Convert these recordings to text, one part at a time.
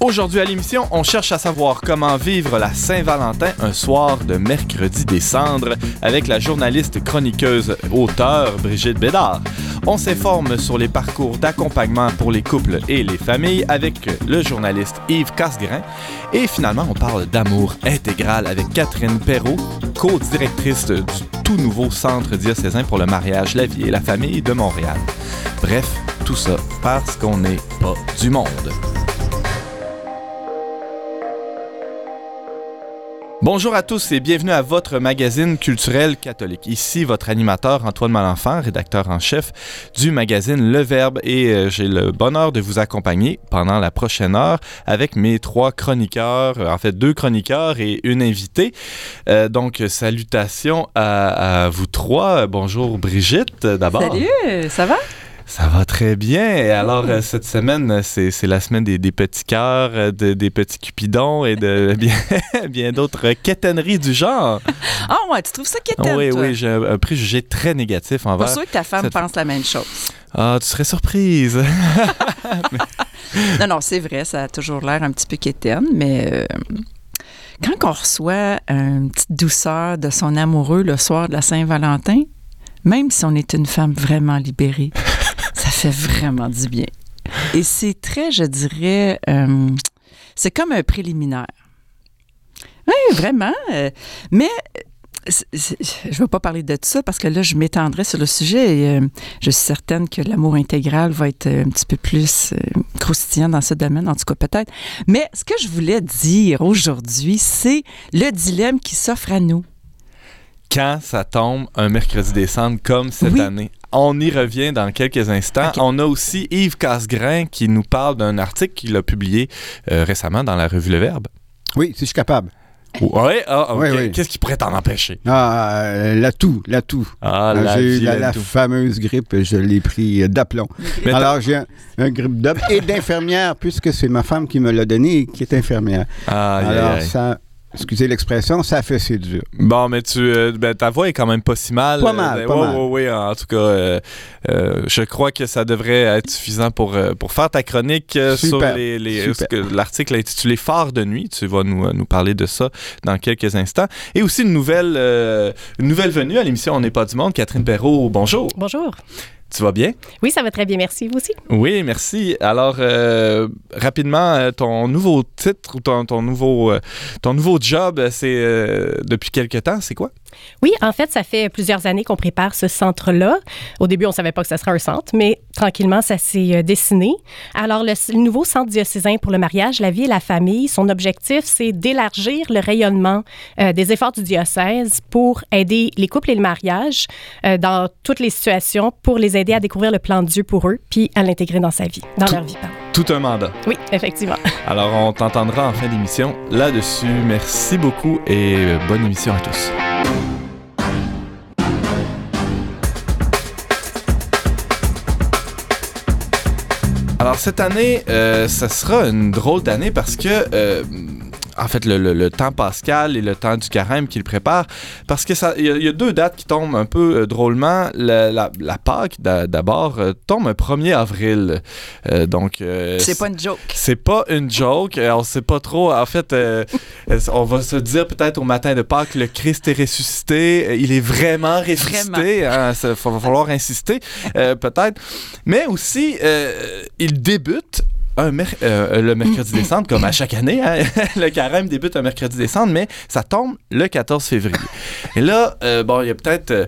Aujourd'hui à l'émission, on cherche à savoir comment vivre la Saint-Valentin un soir de mercredi des cendres avec la journaliste chroniqueuse auteur Brigitte Bédard. On s'informe sur les parcours d'accompagnement pour les couples et les familles avec le journaliste Yves Casgrain. Et finalement, on parle d'amour intégral avec Catherine Perrault, co-directrice du tout nouveau centre diocésain pour le mariage, la vie et la famille de Montréal. Bref, tout ça parce qu'on n'est pas du monde. Bonjour à tous et bienvenue à votre magazine culturel catholique. Ici votre animateur Antoine Malenfant, rédacteur en chef du magazine Le Verbe et euh, j'ai le bonheur de vous accompagner pendant la prochaine heure avec mes trois chroniqueurs, en fait deux chroniqueurs et une invitée. Euh, donc salutations à, vous trois. Bonjour Brigitte d'abord. Salut, ça va? Ça va très bien. Et alors, euh, cette semaine, c'est la semaine des, des petits cœurs, euh, de, des petits cupidons et de bien, bien d'autres quétaineries du genre. Ah oh, ouais, tu trouves ça quétaine, Oui, toi? oui, j'ai un préjugé très négatif envers... Pas sûr que ta femme cette... pense la même chose. Ah, tu serais surprise. non, non, c'est vrai, ça a toujours l'air un petit peu quétaine, mais... Euh, quand on reçoit une petite douceur de son amoureux le soir de la Saint-Valentin, même si on est une femme vraiment libérée, ça fait vraiment du bien. Et c'est très, je dirais, euh, c'est comme un préliminaire. Oui, vraiment. Euh, mais je ne vais pas parler de ça parce que là, je m'étendrai sur le sujet et euh, je suis certaine que l'amour intégral va être un petit peu plus euh, croustillant dans ce domaine, en tout cas peut-être. Mais ce que je voulais dire aujourd'hui, c'est le dilemme qui s'offre à nous quand ça tombe un mercredi décembre comme cette oui. année. On y revient dans quelques instants. Okay. On a aussi Yves Casgrain qui nous parle d'un article qu'il a publié euh, récemment dans la revue Le Verbe. Oui, si je suis capable. Oui, ah, okay. oui, oui. Qu'est-ce qui pourrait t'en empêcher? Ah, euh, l'atout. Ah, la J'ai eu la, la fameuse grippe, je l'ai pris d'aplomb. Alors, j'ai un, un, grippe d'homme et d'infirmière, puisque c'est ma femme qui me l'a donné, qui est infirmière. Ah, Alors, ça excusez l'expression, ça fait c'est dur. Bon, mais tu, euh, ben, ta voix est quand même pas si mal. Pas mal, euh, pas ouais, mal. Oui, ouais, en tout cas, euh, je crois que ça devrait être suffisant pour, pour faire ta chronique sur les, les l'article intitulé Phare de nuit. Tu vas nous, nous parler de ça dans quelques instants. Et aussi une nouvelle, une nouvelle venue à l'émission On n'est pas du monde, Catherine Perrault. Bonjour. Bonjour. Tu vas bien? Oui, ça va très bien, merci. Vous aussi? Oui, merci. Alors, euh, rapidement, ton nouveau titre ou ton, ton nouveau, euh, ton nouveau job, c'est euh, depuis quelque temps, c'est quoi? Oui, en fait, ça fait plusieurs années qu'on prépare ce centre-là. Au début, on ne savait pas que ça serait un centre, mais tranquillement, ça s'est dessiné. Alors, le, le, nouveau centre diocésain pour le mariage, la vie et la famille, son objectif, c'est d'élargir le rayonnement euh, des efforts du diocèse pour aider les couples et le mariage euh, dans toutes les situations, pour les aider à découvrir le plan de Dieu pour eux, puis à l'intégrer dans sa vie, dans tout, leur vie. Pardon. Tout un mandat. Oui, effectivement. Alors, on t'entendra en fin d'émission là-dessus. Merci beaucoup et euh, bonne émission à tous. Alors cette année, euh, ça sera une drôle d'année parce que euh, en fait, le, le, le, temps pascal et le temps du carême qui le prépare. Parce que ça, il y, y, a deux dates qui tombent un peu euh, drôlement. La, la, la Pâque, d'abord, euh, tombe un 1er avril. Euh, donc. c'est pas une joke. C'est pas une joke. On sait pas trop. En fait, on va se dire peut-être au matin de Pâques, le Christ est ressuscité. Il est vraiment ressuscité. Il hein, va falloir insister, peut-être. Mais aussi, il débute un mer euh, le mercredi décembre, comme à chaque année. Hein? le carême débute un mercredi décembre, mais ça tombe le 14 février. Et là, euh, bon, il y a peut-être... Euh,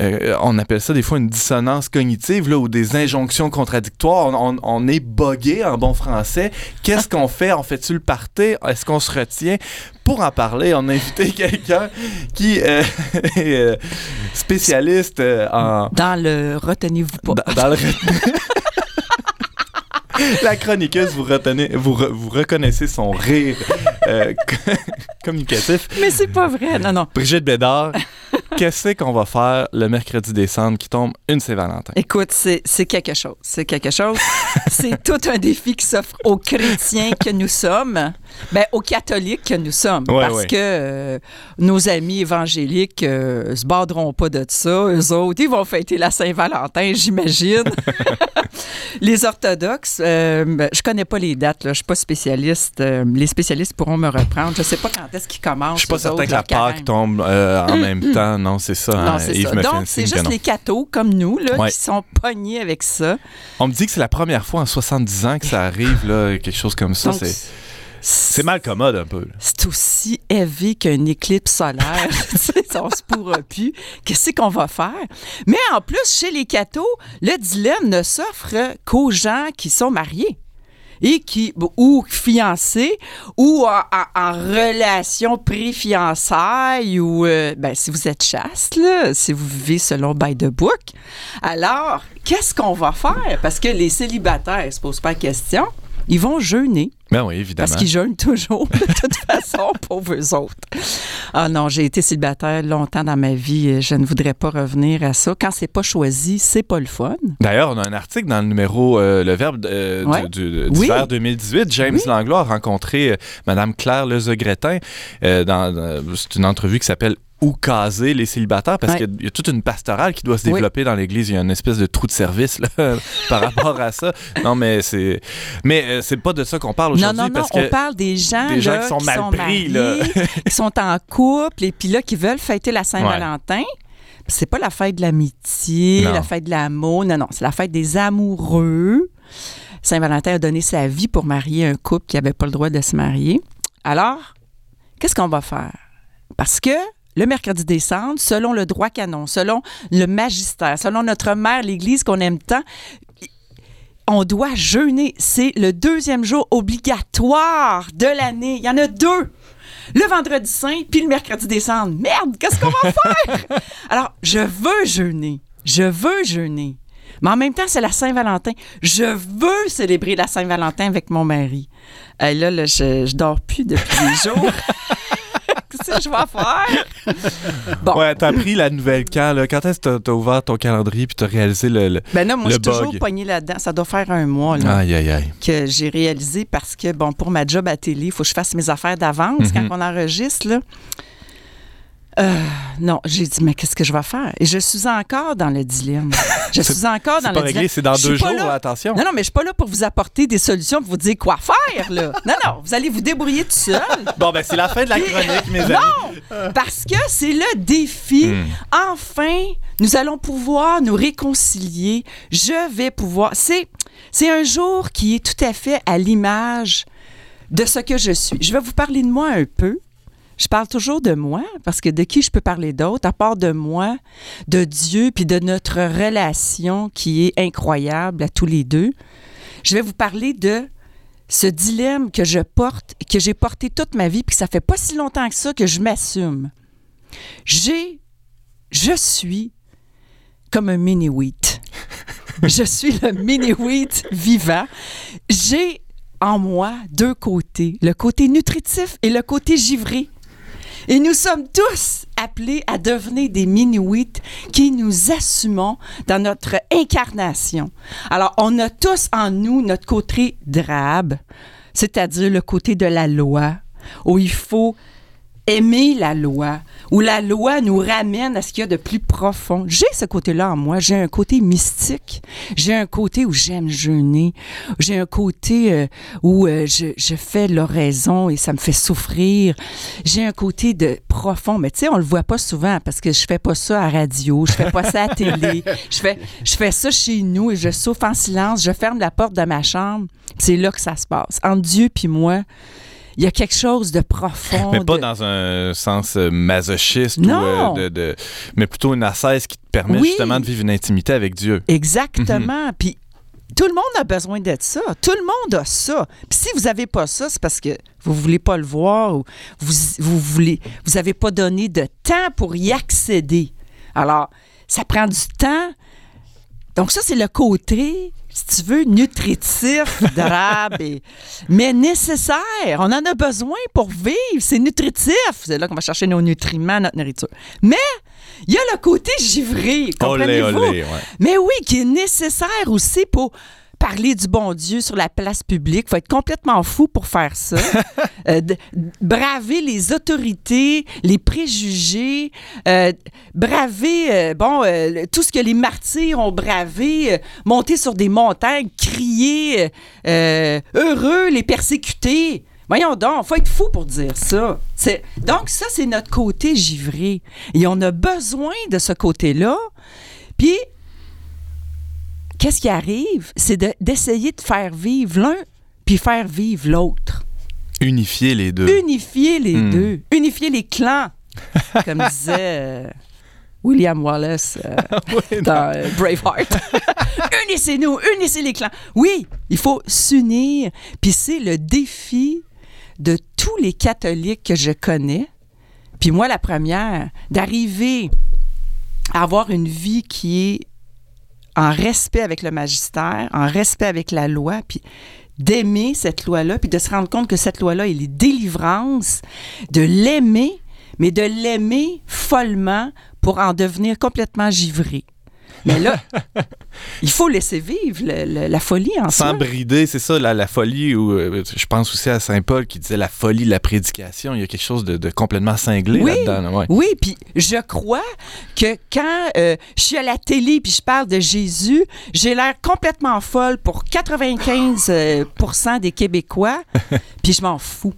euh, on appelle ça des fois une dissonance cognitive là, ou des injonctions contradictoires. On, on, on est bogué en bon français. Qu'est-ce qu'on fait? On fait-tu le party? Est-ce qu'on se retient? Pour en parler, on a invité quelqu'un qui euh, est euh, spécialiste en... Dans le retenez-vous pas. Dans, dans le La chroniqueuse, vous, retenez, vous, re, vous reconnaissez son rire euh, communicatif. Mais c'est pas vrai, non, non. Brigitte Bédard, qu'est-ce qu'on va faire le mercredi décembre qui tombe une Saint-Valentin? Écoute, c'est quelque chose. C'est quelque chose. c'est tout un défi qui s'offre aux chrétiens que nous sommes, ben, aux catholiques que nous sommes. parce que euh, nos amis évangéliques euh, se borderont pas de ça. Eux autres, ils vont fêter la Saint-Valentin, j'imagine. les orthodoxes, euh, ben, je connais pas les dates, là, je suis pas spécialiste. Euh, les spécialistes pourront me reprendre. Je sais pas quand est-ce qu'ils commencent. Je suis pas certain que la Pâque tombe euh, en même temps. Non, c'est ça. Non, hein, c'est ça. Donc, c'est juste les cathos comme nous là, qui sont pognés avec ça. On me dit que c'est la première fois en 70 ans que ça arrive, là, quelque chose comme ça. C'est mal commode un peu. C'est aussi élevé qu'un éclipse solaire. on se pourra plus. Qu'est-ce qu'on va faire? Mais en plus, chez les cathos, le dilemme ne s'offre qu'aux gens qui sont mariés et qui ou fiancés ou en, relation pré-fiançailles ou euh, ben, si vous êtes chaste si vous vivez selon by the book. Alors, qu'est-ce qu'on va faire? Parce que les célibataires se posent pas la question. Ils vont jeûner. Ben oui, évidemment. Parce qu'ils jeûnent toujours, de toute façon, pour eux autres. Ah non, j'ai été célibataire longtemps dans ma vie. Je ne voudrais pas revenir à ça. Quand c'est pas choisi, c'est pas le fun. D'ailleurs, on a un article dans le numéro euh, Le Verbe euh, du, du, 2018. James Langlois a rencontré euh, Mme Claire Lezegretin. dans, c'est une entrevue qui s'appelle ou caser les célibataires parce qu'il y a toute une pastorale qui doit se développer dans l'Église. Il y a une espèce de trou de service par rapport à ça. Non, mais c'est mais euh, c'est pas de ça qu'on parle aujourd'hui. Non, non, non, on parle des gens, qui sont mal pris, qui sont en couple et puis là qui veulent fêter la Saint-Valentin. C'est pas la fête de l'amitié, la fête de l'amour. Non, non, c'est la fête des amoureux. Saint-Valentin a donné sa vie pour marier un couple qui n'avait pas le droit de se marier. Alors, qu'est-ce qu'on va faire? Parce que le mercredi décembre, selon le droit canon, selon le magistère, selon notre mère, l'Église qu'on aime tant, on doit jeûner. C'est le deuxième jour obligatoire de l'année. Il y en a deux. Le vendredi saint puis le mercredi décembre. Merde, qu'est-ce qu'on va faire? Alors, je veux jeûner. Je veux jeûner. Mais en même temps, c'est la Saint-Valentin. Je veux célébrer la Saint-Valentin avec mon mari. Et euh, là, là je, je dors plus depuis des jours. que je vais faire? Bon. Ouais, t'as pris la nouvelle quand, là? Quand est-ce que t'as ouvert ton calendrier puis t'as réalisé le, le Ben non, moi, je suis toujours poignée là-dedans. Ça doit faire un mois, là. Aïe, aïe, aïe. Que j'ai réalisé parce que, bon, pour ma job à télé, il faut que je fasse mes affaires d'avance mm-hmm. quand on enregistre, là. Euh, non, j'ai dit, mais qu'est-ce que je vais faire? Et je suis encore dans le dilemme. Je suis encore dans le réglé, C'est dans deux jours, attention. Non, non, mais je suis pas là pour vous apporter des solutions, pour vous dire quoi faire, là. Non, non, vous allez vous débrouiller tout seul. bon, ben, c'est la fin de la chronique, mes amis. Non, parce que c'est le défi. Hmm. Enfin, nous allons pouvoir nous réconcilier. Je vais pouvoir. C'est, c'est un jour qui est tout à fait à l'image de ce que je suis. Je vais vous parler de moi un peu. Je parle toujours de moi parce que de qui je peux parler d'autre à part de moi, de Dieu puis de notre relation qui est incroyable à tous les deux. Je vais vous parler de ce dilemme que je porte, que j'ai porté toute ma vie puis ça fait pas si longtemps que ça que je m'assume. J'ai je suis comme un mini wheat. je suis le mini wheat vivant. J'ai en moi deux côtés, le côté nutritif et le côté givré. Et nous sommes tous appelés à devenir des mini-wheats qui nous assumons dans notre incarnation. Alors, on a tous en nous notre côté drabe, c'est-à-dire le côté de la loi, où il faut aimer la loi, où la loi nous ramène à ce qu'il y a de plus profond. J'ai ce côté-là en moi. J'ai un côté mystique. J'ai un côté où j'aime jeûner. J'ai un côté euh, où euh, je, je, fais l'oraison et ça me fait souffrir. J'ai un côté de profond. Mais tu sais, on le voit pas souvent parce que je fais pas ça à radio, je fais pas ça à télé. Je fais, je fais ça chez nous et je souffre en silence. Je ferme la porte de ma chambre. C'est là que ça se passe. Entre Dieu puis moi, il y a quelque chose de profond. Mais pas dans un sens euh, masochiste non. Ou, euh, de, mais plutôt une ascèse qui te permet justement de vivre une intimité avec Dieu. Exactement. Mhm. Puis tout le monde a besoin d'être ça. Tout le monde a ça. Puis si vous n'avez pas ça, c'est parce que vous ne voulez pas le voir ou vous vous voulez vous n'avez pas donné de temps pour y accéder. Alors, ça prend du temps. Donc ça, c'est le côté si tu veux, nutritif, drabe, mais nécessaire. On en a besoin pour vivre. C'est nutritif. C'est là qu'on va chercher nos nutriments, notre nourriture. Mais il y a le côté givré, comprenez-vous? Mais oui, qui est nécessaire aussi pour parler du bon Dieu sur la place publique. faut être complètement fou pour faire ça. Euh, braver les autorités, les préjugés, euh, braver euh, bon tout ce que les martyrs ont bravé, monter sur des montagnes, crier heureux les persécutés. Voyons donc, faut être fou pour dire ça. Donc ça, c'est notre côté givré. Et on a besoin de ce côté-là. Puis qu'est-ce qui arrive? C'est d'essayer de, faire vivre l'un puis faire vivre l'autre. Unifier les deux. Unifier les hmm. deux. Unifier les clans, comme disait euh, William Wallace euh, dans euh, Braveheart. Unissez-nous, unissez les clans. Oui, il faut s'unir. Puis c'est le défi de tous les catholiques que je connais. Puis moi, la première, d'arriver à avoir une vie qui est en respect avec le magistère, en respect avec la loi, puis d'aimer cette loi-là, puis de se rendre compte que cette loi-là, elle est délivrance, de l'aimer, mais de l'aimer follement pour en devenir complètement givré. Mais là, il faut laisser vivre la folie en Sans brider, c'est ça, la, folie, euh, je pense aussi à Saint Paul qui disait la folie de la prédication. Il y a quelque chose de, complètement cinglé là-dedans. Oui, puis je crois que quand euh, je suis à la télé puis je parle de Jésus, j'ai l'air complètement folle pour 95% euh, des Québécois, puis je m'en fous.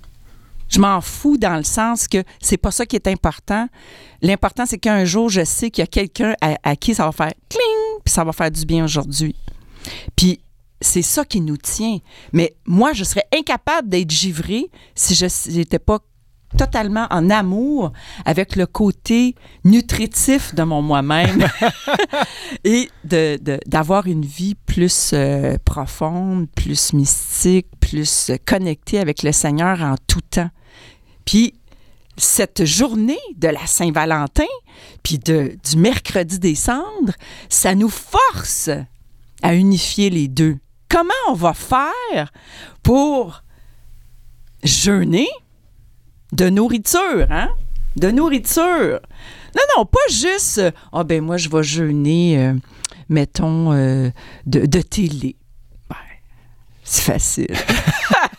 Je m'en fous dans le sens que c'est pas ça qui est important. L'important, c'est qu'un jour, je sais qu'il y a quelqu'un à, qui ça va faire cling, puis ça va faire du bien aujourd'hui. Puis c'est ça qui nous tient. Mais moi, je serais incapable d'être givré si je n'étais pas totalement en amour avec le côté nutritif de mon moi-même et d'avoir de, une vie plus euh, profonde, plus mystique, plus connectée avec le Seigneur en tout temps. Puis cette journée de la Saint-Valentin, puis du mercredi des cendres, ça nous force à unifier les deux. Comment on va faire pour jeûner de nourriture, hein? De nourriture. Non, non, pas juste, ah ben moi je vais jeûner, euh, mettons, euh, de, de télé. c'est facile.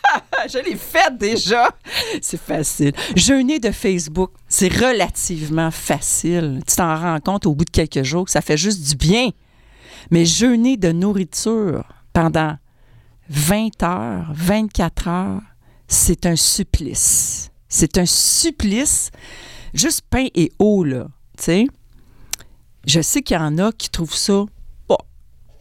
je l'ai fait déjà. C'est facile. Jeûner de Facebook, c'est relativement facile. Tu t'en rends compte au bout de quelques jours que ça fait juste du bien. Mais jeûner de nourriture pendant 20 heures, 24 heures, c'est un supplice. C'est un supplice. Juste pain et eau, là. Tu? Je sais qu'il y en a qui trouvent ça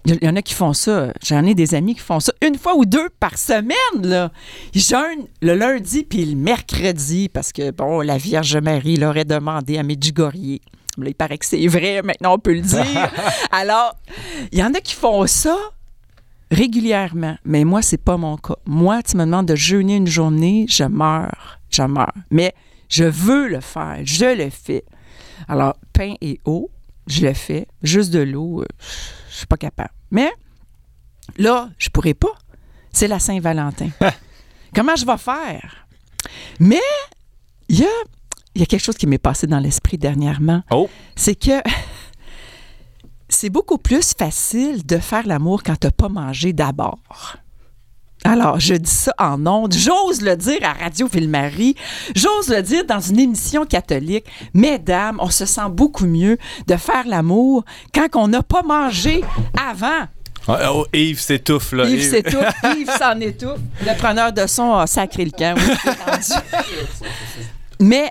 il y en a qui font ça. J'en ai des amis qui font ça une fois ou deux par semaine. Là. Ils jeûnent le lundi puis le mercredi parce que, bon, la Vierge Marie leur a demandé à Medjugorje. il paraît que c'est vrai, maintenant on peut le dire. Alors, il y en a qui font ça régulièrement, mais moi, c'est pas mon cas. Moi, tu me demandes de jeûner une journée, je meurs, je meurs. Mais je veux le faire, je le fais. Alors, pain et eau, je le fais. Juste de l'eau, euh, je suis pas capable. Mais là, je pourrais pas. C'est la Saint-Valentin. Comment je vais faire? Mais il y a, y a quelque chose qui m'est passé dans l'esprit dernièrement. Oh. C'est que c'est beaucoup plus facile de faire l'amour quand tu n'as pas mangé d'abord. Alors, je dis ça en ondes. J'ose le dire à Radio Ville-Marie. J'ose le dire dans une émission catholique. Mesdames, on se sent beaucoup mieux de faire l'amour quand on n'a pas mangé avant. Ah, oh, Yves s'étouffe, là. Yves, s'étouffe. Yves s'en étouffe. Le preneur de son a sacré le camp. Mais,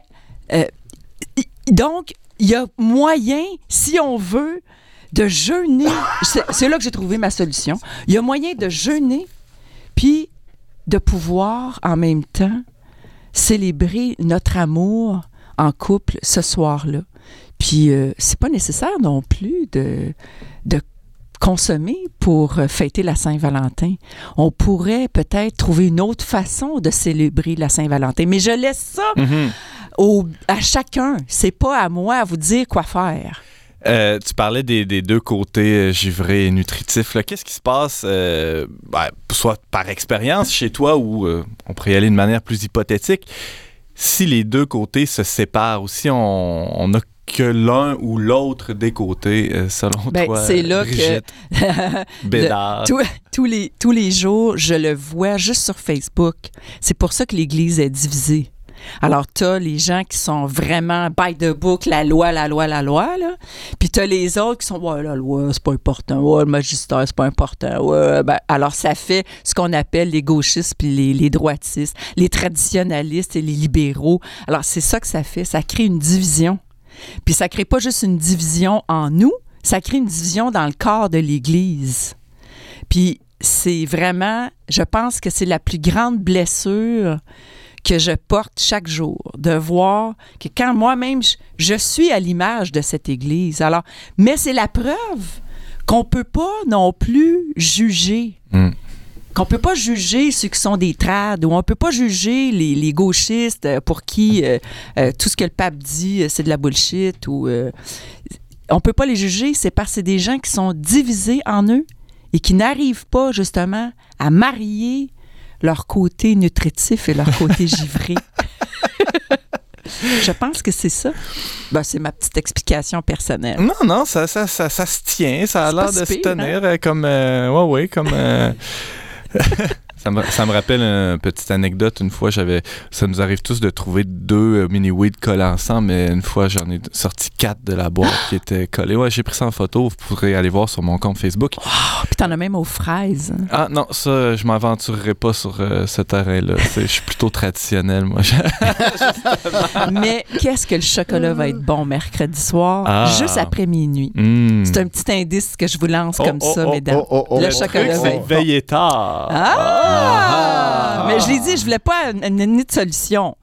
euh, donc, il y a moyen, si on veut, de jeûner. C'est là que j'ai trouvé ma solution. Il y a moyen de jeûner puis de pouvoir en même temps célébrer notre amour en couple ce soir-là. Puis euh, c'est pas nécessaire non plus de, de consommer pour fêter la Saint-Valentin. On pourrait peut-être trouver une autre façon de célébrer la Saint-Valentin, mais je laisse ça mm-hmm. au, à chacun. C'est pas à moi à vous dire quoi faire. Euh, tu parlais des, deux côtés givrés et nutritifs. Qu'est-ce qui se passe, ben, soit par expérience chez toi ou on pourrait y aller de manière plus hypothétique, si les deux côtés se séparent ou si on, on a que l'un ou l'autre des côtés, euh, selon ben, toi, c'est là Brigitte que tous, les, tous les jours, je le vois juste sur Facebook. C'est pour ça que l'Église est divisée. Alors, tu as les gens qui sont vraiment by the book, la loi, la loi, la loi, là. Puis tu as les autres qui sont, ouais, la loi, c'est pas important. Ouais, le magistère, c'est pas important. Ouais, ben, alors, ça fait ce qu'on appelle les gauchistes puis les, les droitistes, les traditionnalistes et les libéraux. Alors, c'est ça que ça fait. Ça crée une division. Puis ça crée pas juste une division en nous, ça crée une division dans le corps de l'Église. Puis c'est vraiment, je pense que c'est la plus grande blessure que je porte chaque jour, de voir que quand moi-même, je, suis à l'image de cette Église. Alors, mais c'est la preuve qu'on peut pas non plus juger. Hmm qu'on peut pas juger ceux qui sont des trades ou on peut pas juger les, gauchistes euh, pour qui euh, euh, tout ce que le pape dit c'est de la bullshit ou on peut pas les juger c'est parce que c'est des gens qui sont divisés en eux et qui n'arrivent pas justement à marier leur côté nutritif et leur côté givré. Je pense que c'est ça. Ben, c'est ma petite explication personnelle. Non, non, ça, ça, ça, se tient. Ça a l'air de se tenir hein? comme. ouais, ouais, comme. Ça me, rappelle une petite anecdote. Une fois, j'avais, ça nous arrive tous de trouver deux euh, mini weed collés ensemble, mais une fois, j'en ai sorti quatre de la boîte qui étaient collés. Ouais, j'ai pris ça en photo. Vous pourrez aller voir sur mon compte Facebook. puis t'en as même aux fraises. Ah non, ça, je m'aventurerai pas sur euh, ce terrain-là. Je suis plutôt traditionnel, moi. mais qu'est-ce que le chocolat va être bon mercredi soir, ah. juste après minuit? Hmm. C'est un petit indice que je vous lance comme oh, ça, oh, mesdames. Oh, le chocolat va être bon. tard. Ah! Mais je l'ai dit, je voulais pas une, de solution.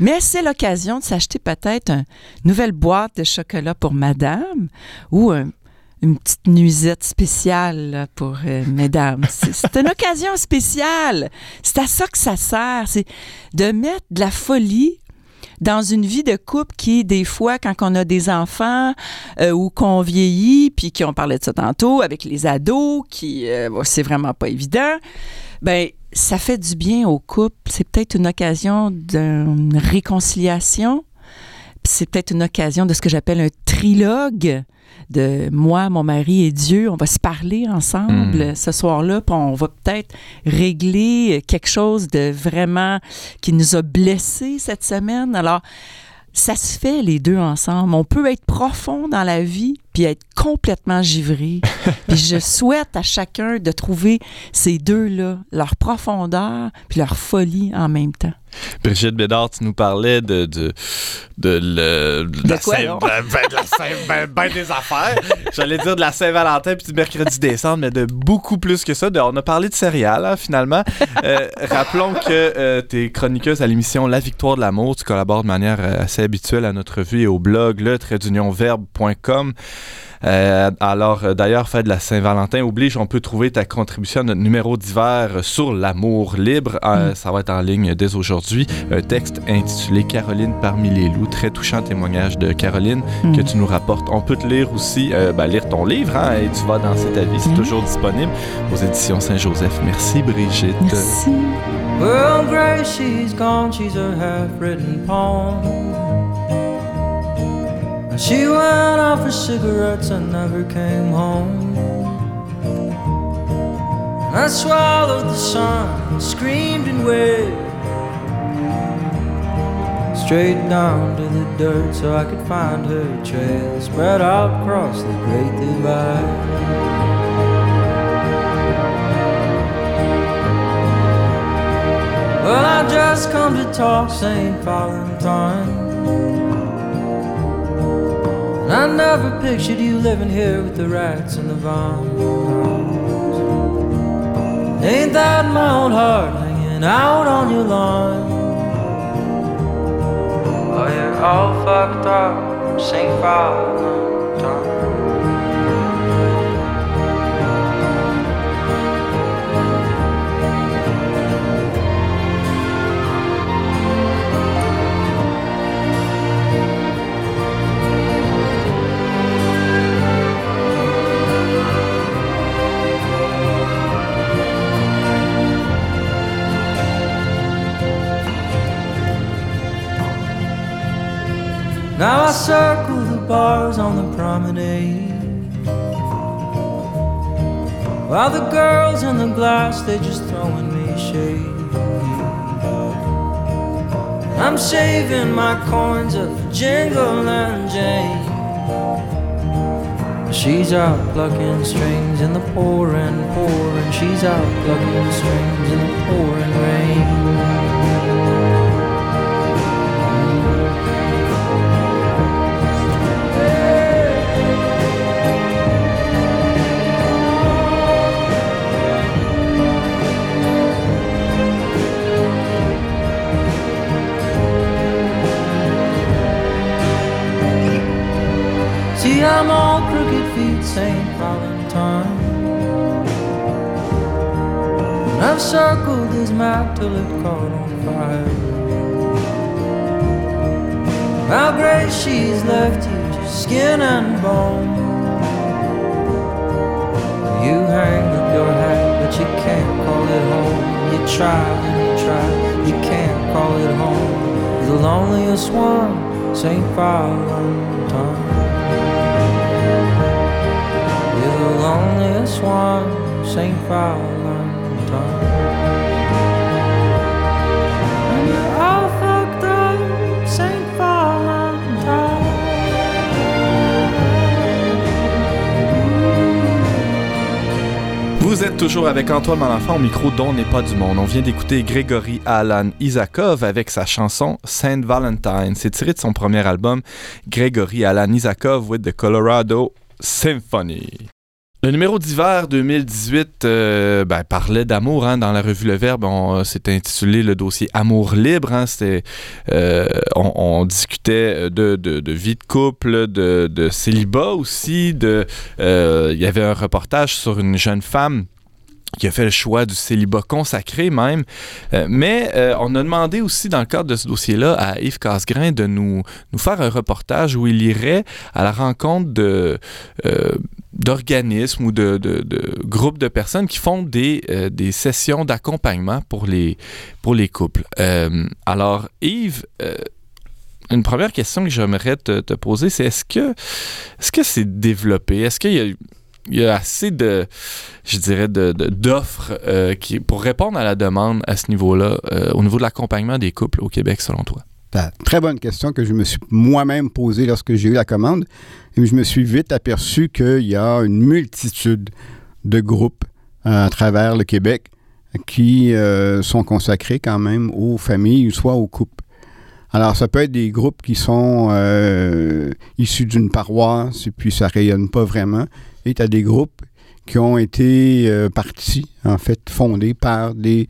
Mais c'est l'occasion de s'acheter peut-être une nouvelle boîte de chocolat pour madame ou une petite nuisette spéciale pour euh, mesdames. C'est une occasion spéciale. C'est à ça que ça sert. C'est de mettre de la folie dans une vie de couple qui, des fois, quand on a des enfants euh, ou qu'on vieillit, puis qu'on parlait de ça tantôt, avec les ados, qui, euh, c'est vraiment pas évident ben ça fait du bien au couple. C'est peut-être une occasion d'une réconciliation. C'est peut-être une occasion de ce que j'appelle un trilogue de moi, mon mari et Dieu. On va se parler ensemble hmm. ce soir-là, puis on va peut-être régler quelque chose de vraiment qui nous a blessés cette semaine. Alors, ça se fait les deux ensemble. On peut être profond dans la vie puis être complètement givré. puis je souhaite à chacun de trouver ces deux-là, leur profondeur puis leur folie en même temps. Brigitte Bédard, tu nous parlais de, de, de, la Saint, ben, ben, ben, des affaires. J'allais dire de la Saint-Valentin puis du mercredi décembre, mais de beaucoup plus que ça. on a parlé de céréales, hein, finalement. Euh, rappelons que euh, tu es chroniqueuse à l'émission La Victoire de l'amour. Tu collabores de manière euh, assez habituelle à notre vie et au blog le. Euh, alors, euh, d'ailleurs, fête de la Saint-Valentin oblige, on peut trouver ta contribution à notre numéro d'hiver sur l'amour libre. Euh, mm. Ça va être en ligne dès aujourd'hui. Un texte intitulé Caroline parmi les loups. Très touchant témoignage de Caroline mm. que tu nous rapportes. On peut te lire aussi, ben, lire ton livre hein, et tu vas danser ta vie. C'est mm. toujours disponible aux éditions Saint-Joseph. Merci, Brigitte. Merci. She went out for cigarettes and never came home. And I swallowed the sun and screamed and waved straight down to the dirt so I could find her trail spread out across the great divide. Well, I just come to talk St. Valentine. I never pictured you living here with the rats and the vines. Ain't that my old heart hanging out on your lawn? Oh, you're all fucked up, St. Valentine. Now I circle the bars on the promenade. While the girls in the glass, they're just throwing me shade. I'm saving my coins of jingle and jane. She's out plucking strings in the pouring, pouring. She's out plucking strings in the pouring rain. I'm all crooked feet, St. Valentine. And I've circled his map till it caught on fire. How great she's left you, just skin and bone. You hang up your hat, but you can't call it home. You try and you try, you can't call it home. You're the loneliest one, St. Valentine. Vous êtes toujours avec Antoine Malenfant au micro dont n'est pas du monde. On vient d'écouter Grégory Alan Isakov avec sa chanson Saint Valentine. C'est tiré de son premier album Grégory Alan Isakov with the Colorado Symphony. Le numéro d'hiver 2018 euh, ben, parlait d'amour hein, dans la revue Le Verbe. On s'était intitulé le dossier Amour libre. Hein, euh, on, discutait de, vie de couple, de, célibat aussi. Euh, il y avait un reportage sur une jeune femme qui a fait le choix du célibat consacré même. Euh, mais euh, on a demandé aussi, dans le cadre de ce dossier-là, à Yves Casgrain de nous, faire un reportage où il irait à la rencontre de, euh, d'organismes ou de, de, de, groupes de personnes qui font des, des sessions d'accompagnement pour les, pour les couples. alors, Yves une première question que j'aimerais te, poser, c'est est-ce que est-ce que c'est développé? Est-ce qu'il y a il y a assez de, je dirais, de, de, d'offres euh, qui, pour répondre à la demande à ce niveau-là, euh, au niveau de l'accompagnement des couples au Québec, selon toi? Très bonne question que je me suis moi-même posée lorsque j'ai eu la commande. Et je me suis vite aperçu qu'il y a une multitude de groupes euh, à travers le Québec qui euh, sont consacrés quand même aux familles, soit aux couples. Alors, ça peut être des groupes qui sont euh, issus d'une paroisse et puis ça rayonne pas vraiment. Et tu as des groupes qui ont été partis, en fait, fondés par des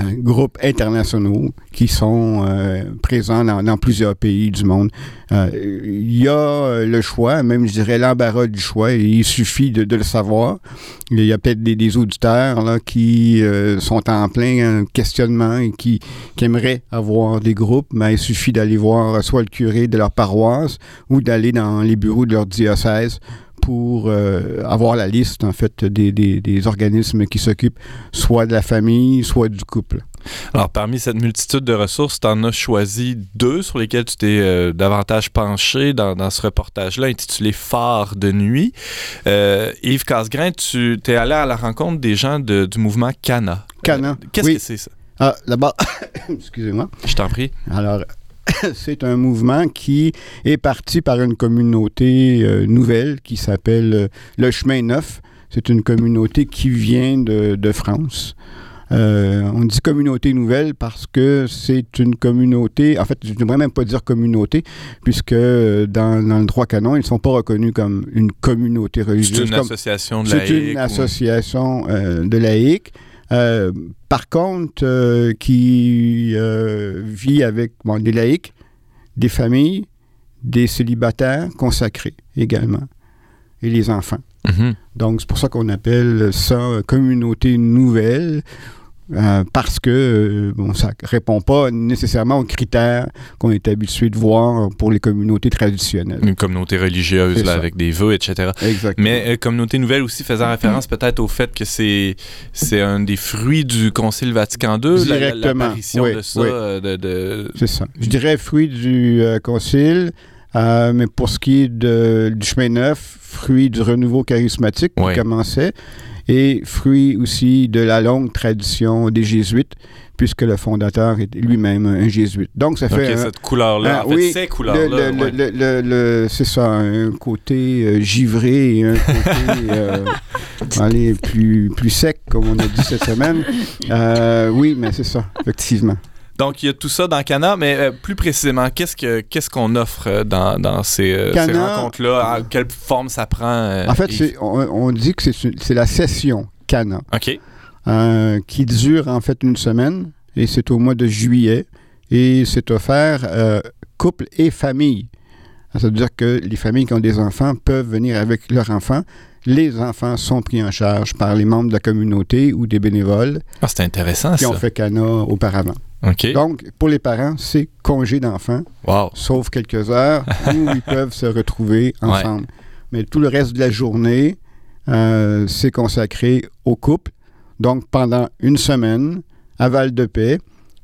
euh, groupes internationaux qui sont euh, présents dans, plusieurs pays du monde. Il y a le choix, même je dirais l'embarras du choix, et il suffit de, le savoir. Il y a peut-être des, auditeurs là, qui sont en plein questionnement et qui, aimeraient avoir des groupes, mais il suffit d'aller voir soit le curé de leur paroisse ou d'aller dans les bureaux de leur diocèse pour euh, avoir la liste, en fait, des, des, des organismes qui s'occupent soit de la famille, soit du couple. Alors, parmi cette multitude de ressources, tu en as choisi deux sur lesquelles tu t'es euh, davantage penché dans, dans ce reportage-là, intitulé Phare de nuit. Euh, Yves Casgrain, tu es allé à la rencontre des gens de, du mouvement Cana. Cana. Qu'est-ce oui. que c'est ça? Ah, d'abord, excusez-moi. Je t'en prie. Alors, c'est un mouvement qui est parti par une communauté euh, nouvelle qui s'appelle euh, Le Chemin Neuf. C'est une communauté qui vient de, de France. Euh, on dit communauté nouvelle parce que c'est une communauté, en fait, je ne devrais même pas dire communauté, puisque dans, dans le droit canon, ils ne sont pas reconnus comme une communauté religieuse. C'est une comme, association de laïcs. C'est une association euh, de laïcs. Euh, par contre, euh, qui euh, vit avec bon, des laïcs, des familles, des célibataires consacrés également, et les enfants. Mm -hmm. Donc, c'est pour ça qu'on appelle ça communauté nouvelle. Euh, parce que euh, bon, ça ne répond pas nécessairement aux critères qu'on est habitué de voir pour les communautés traditionnelles. Une communauté religieuse là, avec des vœux, etc. Exactement. Mais euh, communauté nouvelle aussi faisant référence peut-être au fait que c'est c'est un des fruits du Concile Vatican II, Directement. l'apparition oui, de ça. Oui. De, de... C'est ça. Je dirais fruit du Concile Euh, mais pour ce qui est de, du chemin neuf, fruit du renouveau charismatique qui commençait, et fruit aussi de la longue tradition des jésuites, puisque le fondateur est lui-même un jésuite. Donc, ça fait un- cette couleur-là. Ah, en fait, oui, ces le, couleurs-là. ouais. c'est ça, un côté euh, givré et un côté euh, allez, plus, plus sec, comme on a dit cette semaine. Euh, oui, mais c'est ça, effectivement. Donc, il y a tout ça dans Cana, mais euh, plus précisément, qu'est-ce que qu'est-ce qu'on offre euh, dans, dans ces, euh, ces rencontres-là? Quelle forme ça prend? En fait, on, on dit que c'est la session Cana, OK. qui dure en fait une semaine, et c'est au mois de juillet, et c'est offert euh, couple et famille. Ça veut dire que les familles qui ont des enfants peuvent venir avec leurs enfants. Les enfants sont pris en charge par les membres de la communauté ou des bénévoles Ah, c'est intéressant, qui ça. ont fait Cana auparavant. Donc, pour les parents, c'est congé d'enfants, Wow. sauf quelques heures où ils peuvent se retrouver ensemble. Mais tout le reste de la journée, euh, c'est consacré au couple. Donc, pendant une semaine, à Val-de-Paix,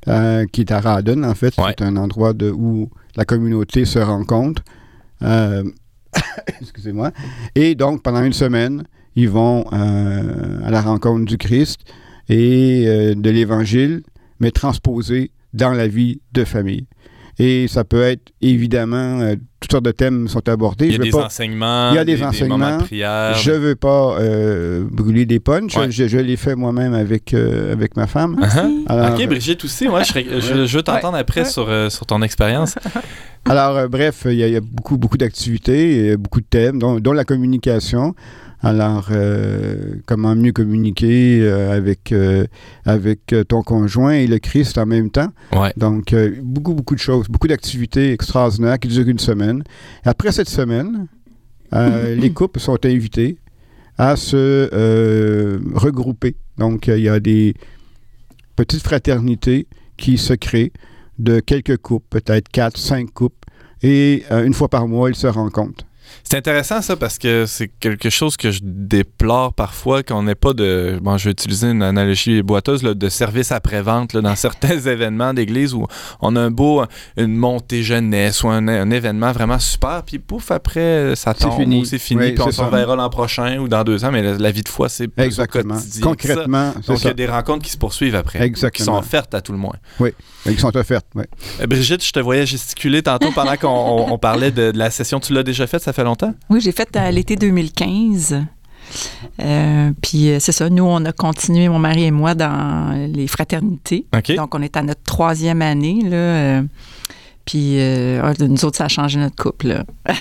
euh, qui est à Radon, en fait, Ouais. c'est un endroit de, où la communauté se rencontre. Euh, excusez-moi. Et donc, pendant une semaine, ils vont à la rencontre du Christ et de l'Évangile, mais transposé dans la vie de famille. Et ça peut être, évidemment, euh, toutes sortes de thèmes sont abordés. Il y Je a des pas- enseignements. Il y a des enseignements. de prière. je ne veux pas euh, brûler des punchs. Ouais. Je, je l'ai fait moi-même avec, euh, avec ma femme. Uh-huh. Alors, ok, Brigitte aussi, ouais, je, je, je veux t'entendre après Sur, euh, sur ton expérience. Alors, euh, bref, il y, a- il y a beaucoup, beaucoup d'activités, beaucoup de thèmes, dont, dont la communication. Alors, euh, comment mieux communiquer euh, avec, euh, avec ton conjoint et le Christ en même temps? Ouais. Donc, beaucoup, beaucoup de choses, beaucoup d'activités extraordinaires qui durent une semaine. Après cette semaine, les couples sont invités à se euh, regrouper. Donc, euh, il y a des petites fraternités qui se créent de quelques couples, peut-être quatre, cinq couples. Et euh, une fois par mois, ils se rencontrent. C'est intéressant ça parce que c'est quelque chose que je déplore parfois qu'on n'ait pas de. Bon, je vais utiliser une analogie boiteuse là, de service après-vente dans certains événements d'église où on a un beau, une montée jeunesse ou un, un événement vraiment super, puis pouf, après ça C'est tombe fini. c'est fini, Oui, puis on c'est se ça. reverra l'an prochain ou dans deux ans, mais la, la vie de foi, c'est plus au Exactement. quotidien. ça. Concrètement, c'est Donc il y ça. a des rencontres qui se poursuivent après, qui sont Exactement. offertes à tout le moins. Ils sont offertes, oui. Euh, Brigitte, je te voyais gesticuler tantôt pendant qu'on on- on parlait de, de la session. Tu l'as déjà faite, ça fait longtemps? Oui, j'ai fait à l'été 2015. Euh, puis euh, c'est ça, nous, on a continué, mon mari et moi, dans les fraternités. Donc, on est à notre troisième année, là. Puis, euh, nous autres, ça a changé notre couple, là.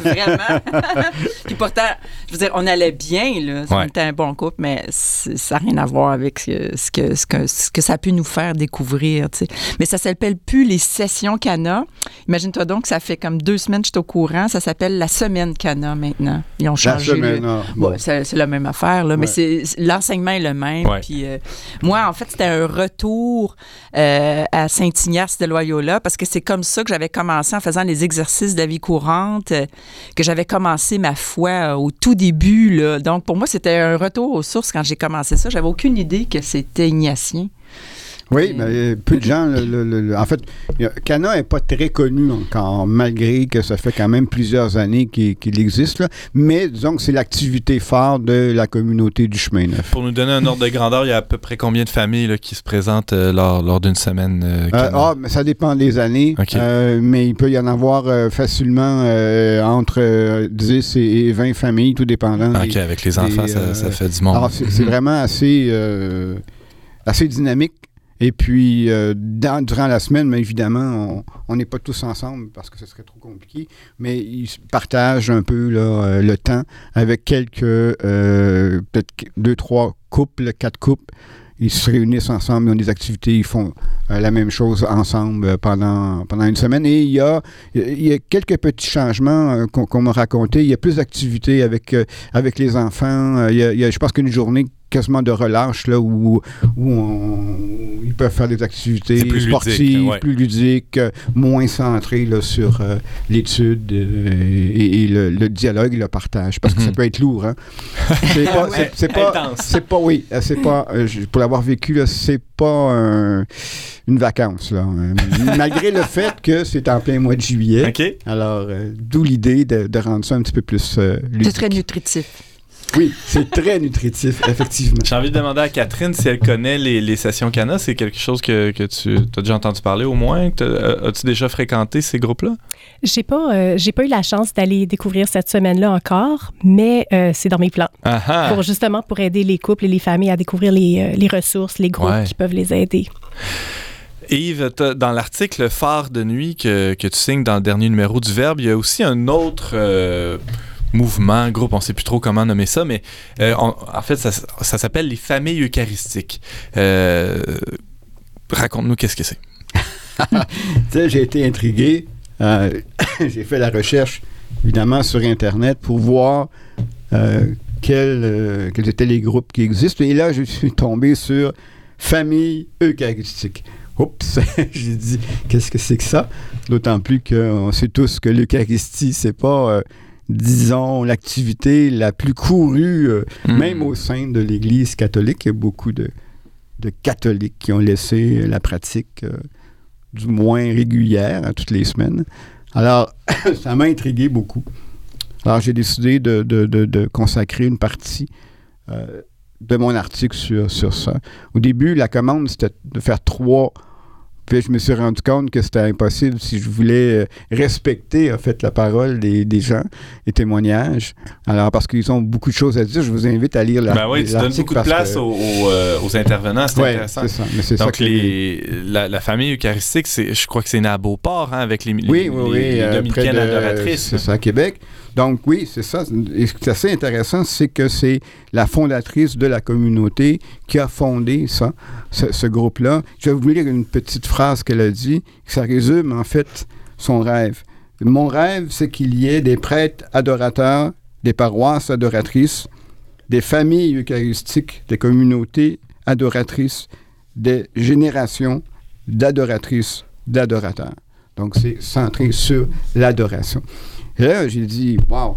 Vraiment. puis pourtant, je veux dire, on allait bien, là. On Ouais. était un bon couple, mais ça n'a rien à voir avec ce que, ce que, ce que, ce que ça a pu nous faire découvrir, tu sais. Mais ça s'appelle plus les sessions Cana. Imagine-toi donc, ça fait comme deux semaines que je suis au courant. Ça s'appelle la semaine Cana, maintenant. Ils ont La changé. semaine, le- ah, bon. Ouais, c'est c'est la même affaire, là, mais Ouais. c'est c'est- l'enseignement est le même. Ouais. Puis euh, moi, en fait, c'était un retour euh, à Saint-Ignace de Loyola parce que c'est comme ça que j'avais commencé en faisant les exercices de la vie courante, euh, que j'avais commencé ma foi euh, au tout début. Là. Donc, pour moi, c'était un retour aux sources quand j'ai commencé ça. J'avais aucune idée que c'était ignatien. Oui, mais peu de gens. le- le- le- le- en fait, il y a- Cana n'est pas très connu encore, malgré que ça fait quand même plusieurs années qu'il existe. là. Mais disons que c'est l'activité phare de la communauté du chemin neuf. Pour nous donner un ordre de grandeur, il y a à peu près combien de familles là, qui se présentent euh, lors, lors d'une semaine? euh, Euh, Cana? ah, mais ça dépend des années. OK. Euh, mais il peut y en avoir euh, facilement euh, entre euh, 10 et 20 familles, tout dépendant. OK, des- avec les enfants, des, ça, euh, ça fait du monde. C'est Mhm. vraiment assez, euh, assez dynamique. Et puis, euh, durant la semaine, mais évidemment, on- n'est pas tous ensemble parce que ce serait trop compliqué, mais ils partagent un peu euh, le temps avec quelques, euh, peut-être deux, trois couples, quatre couples. Ils se réunissent ensemble, ils ont des activités, ils font la même chose ensemble pendant, pendant une semaine. Et il y a, quelques petits changements qu'on m'a raconté. Il y a plus d'activités avec, avec les enfants. Il y a- il y a- je pense qu'une journée quasiment de relâche, là, où, où, on- où ils peuvent faire des activités plus sportives, ludique, ouais. plus ludiques, euh, moins centrées là, sur euh, l'étude euh, et, et le, le dialogue et le partage. Parce que ça Mhm. peut être lourd. Hein? C'est pas, c'est- c'est pas, Intense. c'est pas, oui, c'est pas, euh, pour l'avoir vécu, là, c'est pas un- une vacance. Là, Euh, malgré le fait que c'est en plein mois de juillet. Alors, euh, d'où l'idée de, de rendre ça un petit peu plus euh, C'est ludique. très nutritif. Oui, c'est très nutritif, effectivement. J'ai envie de demander à Catherine si elle connaît les, les sessions Cana. C'est quelque chose que, que tu as déjà entendu parler au moins? Euh, As-tu déjà fréquenté ces groupes-là? J'ai pas, euh, j'ai pas eu la chance d'aller découvrir cette semaine-là encore, mais euh, c'est dans mes plans. Ah ah! Pour justement pour aider les couples et les familles à découvrir les, les ressources, les groupes Ouais. qui peuvent les aider. Yves, t'as- dans l'article Phare de nuit que, que tu signes dans le dernier numéro du Verbe, il y a aussi un autre euh, mouvement, groupe, on ne sait plus trop comment nommer ça, mais euh, en fait, ça, s'appelle les familles eucharistiques. Euh, Raconte-nous qu'est-ce que c'est. Tu j'ai été intrigué. Euh, j'ai fait la recherche, évidemment, sur Internet pour voir quels, étaient les groupes qui existent. Et là, je suis tombé sur Famille Eucharistique. Oups, j'ai dit, qu'est-ce que c'est que ça? D'autant plus qu'on sait tous que l'Eucharistie, c'est pas, disons, l'activité la plus courue, euh, même au sein de l'Église catholique. Il y a beaucoup de, de catholiques qui ont laissé la pratique euh, du moins régulière, à toutes les semaines. Alors, ça m'a intrigué beaucoup. Alors, j'ai décidé de, de- de- de consacrer une partie euh, de mon article sur, sur ça. Au début, la commande, c'était de faire trois. Puis je me suis rendu compte que c'était impossible si je voulais euh, respecter, en fait, la parole des, des gens, les témoignages. Alors, parce qu'ils ont beaucoup de choses à dire, je vous invite à lire Ben oui, tu donnes beaucoup de place que- aux, aux, euh, aux intervenants, c'est Ouais, intéressant. ça. Mais ça Donc, les, la, la famille eucharistique, c'est, je crois que c'est né à Beauport, hein, avec les, les, Oui, oui, oui. les- euh, dominicaines adoratrices. C'est ça, à Québec. Donc, oui, c'est ça. Et ce qui est assez intéressant, c'est que c'est la fondatrice de la communauté qui a fondé ça, ce, groupe-là. Je vais vous lire une petite phrase qu'elle a dit. Ça résume, en fait, son rêve. Mon rêve, c'est qu'il y ait des prêtres adorateurs, des paroisses adoratrices, des familles eucharistiques, des communautés adoratrices, des générations d'adoratrices, d'adorateurs. Donc, c'est centré sur l'adoration. Et là, j'ai dit, wow!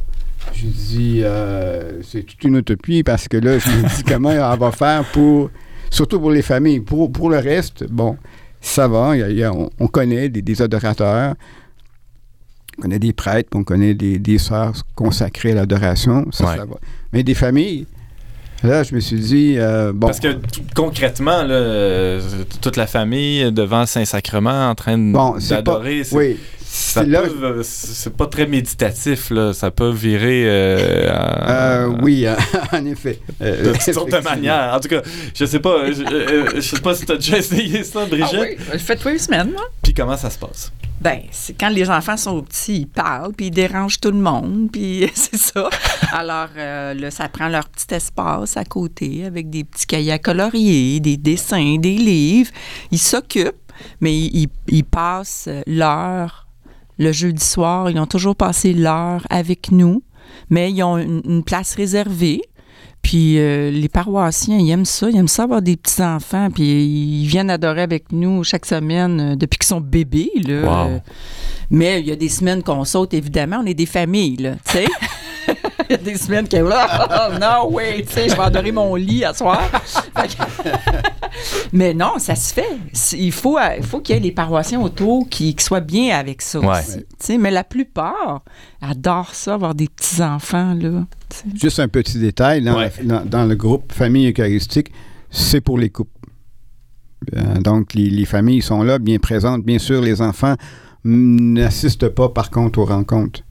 J'ai dit, euh, c'est toute une utopie parce que là, je me dis comment on va faire pour, surtout pour les familles. Pour, pour le reste, bon, ça va. y a- il y a- on, on connaît des, des adorateurs, on connaît des prêtres, on connaît des, des sœurs consacrées à l'adoration. Ça, Ouais. ça va. Mais des familles, là, je me suis dit, euh, bon. Parce que concrètement, là, euh, toute la famille devant le Saint-Sacrement en train de- Bon, pas- d'adorer, c'est- oui, ça là. peut, euh, c'est pas très méditatif, là. ça peut virer euh, à- Euh, oui, en effet. De toutes sortes de manières. En tout cas, je sais pas, je, je sais pas si t'as déjà essayé ça, Ah Brigitte. oui, je le fais tous les semaines, moi. Puis comment ça se passe? Ben, c'est quand les enfants sont petits, ils parlent, puis ils dérangent tout le monde, puis c'est ça. Alors, euh, là, ça prend leur petit espace à côté avec des petits cahiers à colorier, des dessins, des livres. Ils s'occupent, mais ils, ils- ils passent l'heure le jeudi soir. Ils ont toujours passé l'heure avec nous, mais ils ont une, une place réservée. Puis euh, les paroissiens, ils aiment ça. Ils aiment ça avoir des petits-enfants. Puis ils viennent adorer avec nous chaque semaine euh, depuis qu'ils sont bébés. Là. Wow. Euh, mais il y a des semaines qu'on saute, évidemment. On est des familles, tu sais. Il y a des semaines qui là, oh, non, oui, tu sais, je vais adorer mon lit à soir. Mais non, ça se fait. Il faut, euh, il faut qu'il y ait les paroissiens autour qui, qui soient bien avec ça Ouais. aussi. Tu sais, mais la plupart adorent ça, avoir des petits-enfants, là. Juste un petit détail, dans, Ouais. la- dans- dans le groupe Famille Eucharistique, c'est pour les couples. Euh, donc, les, les familles sont là, bien présentes. Bien sûr, les enfants n'assistent pas, par contre, aux rencontres.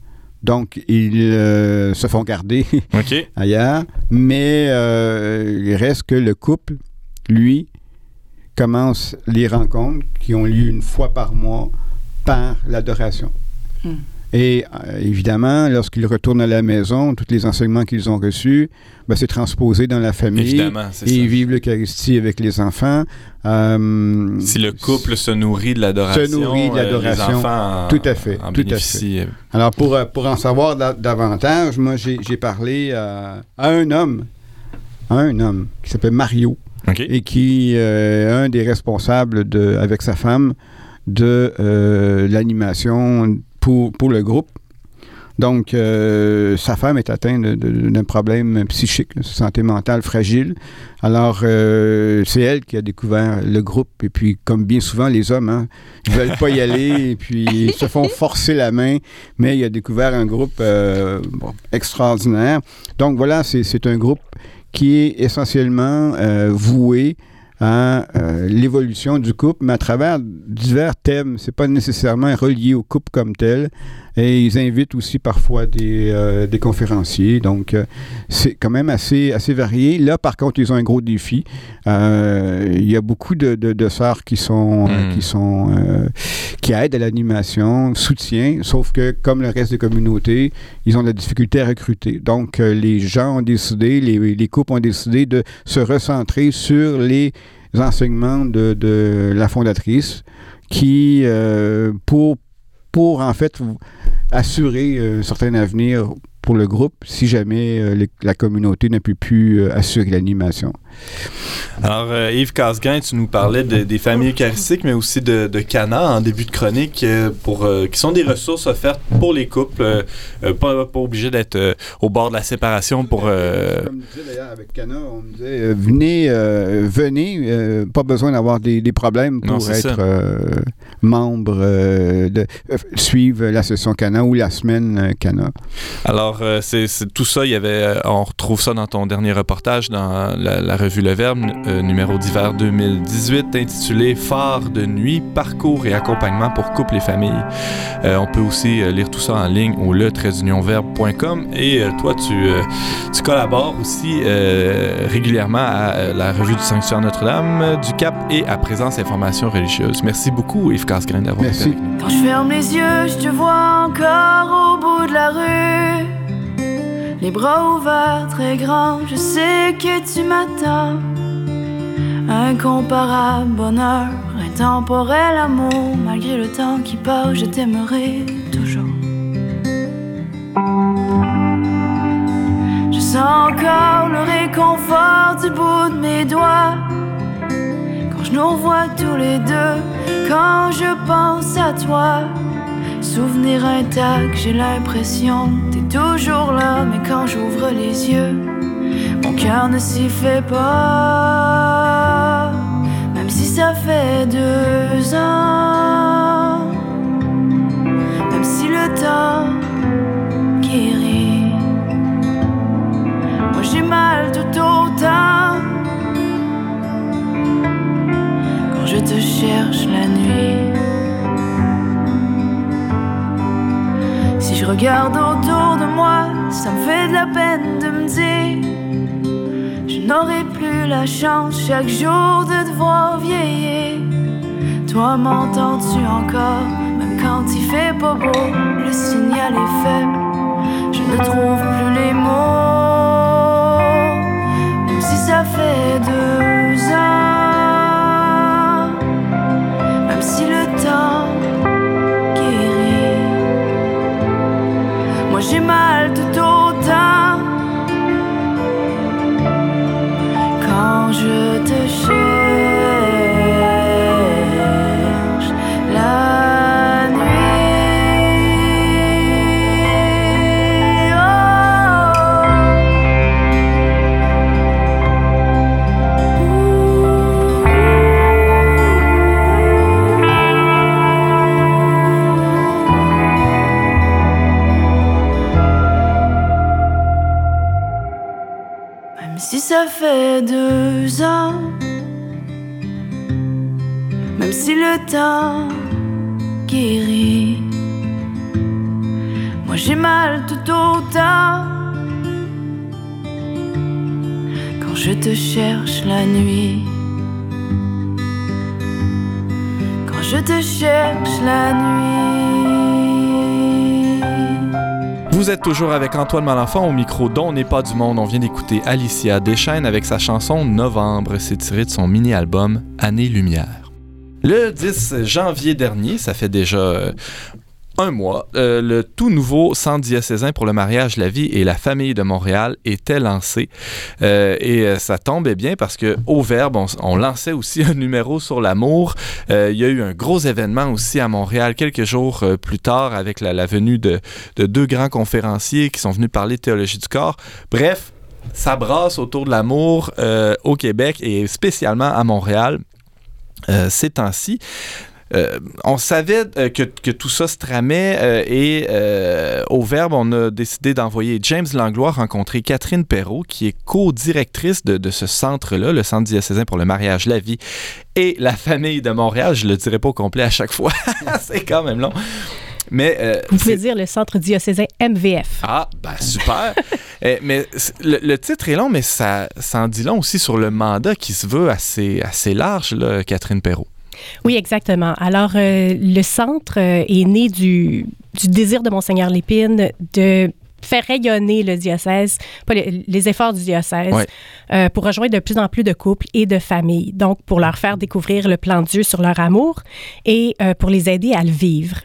Donc, ils euh, se font garder ailleurs, mais euh, il reste que le couple, lui, commence les rencontres qui ont lieu une fois par mois par l'adoration. Hmm. Et euh, évidemment, lorsqu'ils retournent à la maison, tous les enseignements qu'ils ont reçus, ben, c'est transposé dans la famille. Évidemment, c'est Et ils vivent l'Eucharistie avec les enfants. Euh, Si le couple se nourrit de l'adoration, Se nourrit de euh, l'adoration. les enfants en, Tout à fait, en tout à bénéficient. Alors, pour, pour en savoir da- davantage, moi, j'ai j'ai parlé à, à un homme, un homme qui s'appelle Mario et qui euh, est un des responsables de, avec sa femme de euh, l'animation pour, pour le groupe. Donc, euh, sa femme est atteinte d'un problème psychique, de santé mentale fragile. Alors, euh, c'est elle qui a découvert le groupe. Et puis, comme bien souvent, les hommes hein, ne veulent pas y aller et puis ils se font forcer la main. Mais il a découvert un groupe euh, bon, extraordinaire. Donc, voilà, c'est un groupe qui est essentiellement voué à euh, l'évolution du couple, mais à travers divers thèmes. C'est pas nécessairement relié au couple comme tel. Et ils invitent aussi parfois des, euh, des conférenciers. Donc, euh, c'est quand même assez, assez varié. Là, par contre, ils ont un gros défi. Euh, il y a beaucoup de, de, de sœurs qui sont, euh, Mm. qui sont qui aident à l'animation, soutien, sauf que comme le reste des communautés, ils ont de la difficulté à recruter. Donc, les gens ont décidé, les, les couples ont décidé de se recentrer sur les enseignements de, de la fondatrice qui, euh, pour, pour en fait assurer euh, un certain avenir pour le groupe si jamais euh, les- la communauté ne peut plus euh, assurer l'animation. Alors, euh, Yves Casgrain, tu nous parlais de- des familles eucharistiques, mais aussi de, de Cana en début de chronique, euh, pour, qui sont des ressources offertes pour les couples, pas, pas obligés d'être au bord de la séparation pour... Comme je disais d'ailleurs avec Cana, on me disait venez, venez, pas besoin d'avoir des, des problèmes pour être membre, de, suivre la session Cana ou la semaine Cana. Alors, euh, c'est c'est- tout ça, il y avait, euh, on retrouve ça dans ton dernier reportage dans la, la revue Le Verbe, euh, numéro d'hiver 2018, intitulé Phare de nuit, parcours et accompagnement pour couples et familles. Euh, on peut aussi euh, lire tout ça en ligne au le et euh, toi, tu, euh, tu collabores aussi euh, régulièrement à euh, la revue du Sanctuaire Notre-Dame euh, du Cap et à Présence Information Religieuse. Merci beaucoup, Yves Casgrain, d'avoir été Merci. avec nous. Quand je ferme les yeux, je te vois encore au bout de la rue. Les bras ouverts, très grands, je sais que tu m'attends. Incomparable bonheur, intemporel amour, malgré le temps qui passe, je t'aimerai toujours. Je sens encore le réconfort du bout de mes doigts. Quand je nous revois tous les deux, quand je pense à toi. Souvenir intact, j'ai l'impression t'es toujours là, mais quand j'ouvre les yeux, mon cœur ne s'y fait pas. Même si ça fait deux ans, même si le temps guérit, moi j'ai mal tout autant quand je te cherche la nuit. Je regarde autour de moi, ça me fait de la peine de me dire Je n'aurai plus la chance chaque jour de te voir vieillir. Toi m'entends-tu encore, même quand il fait pas beau? Le signal est faible, je ne trouve plus les mots Même si ça fait deux Vous êtes toujours avec Antoine Malenfant au micro dont n'est pas du monde. On vient d'écouter Alicia Deschaines avec sa chanson Novembre. C'est tiré de son mini-album Année Lumière. Le 10 janvier dernier, ça fait déjà euh, mois, euh, le tout nouveau centre diocésain pour le mariage, la vie et la famille de Montréal était lancé. Euh, et euh, ça tombait bien parce que au Verbe, on, lançait aussi un numéro sur l'amour. Il y a eu un gros événement aussi à Montréal quelques jours plus tard avec la, venue de, de deux grands conférenciers qui sont venus parler de théologie du corps. Bref, ça brasse autour de l'amour au Québec et spécialement à Montréal ces temps-ci. Euh, on savait euh, que, que tout ça se tramait euh, et au Verbe, on a décidé d'envoyer James Langlois rencontrer Catherine Perrault, qui est co-directrice de, de ce centre-là, le Centre diocésain pour le mariage, la vie et la famille de Montréal. Je le dirai pas au complet à chaque fois, c'est quand même long. Mais euh, Vous pouvez dire le centre diocésain MVF. ah, ben super. Eh, mais le, le titre est long, mais ça, ça en dit long aussi sur le mandat qui se veut assez, assez large, là, Catherine Perrault. Oui, exactement. Alors, euh, le centre euh, est né du, du désir de Monseigneur Lépine de faire rayonner le diocèse, pas le- les efforts du diocèse, Ouais. euh, pour rejoindre de plus en plus de couples et de familles. Donc, pour leur faire découvrir le plan de Dieu sur leur amour et euh, pour les aider à le vivre.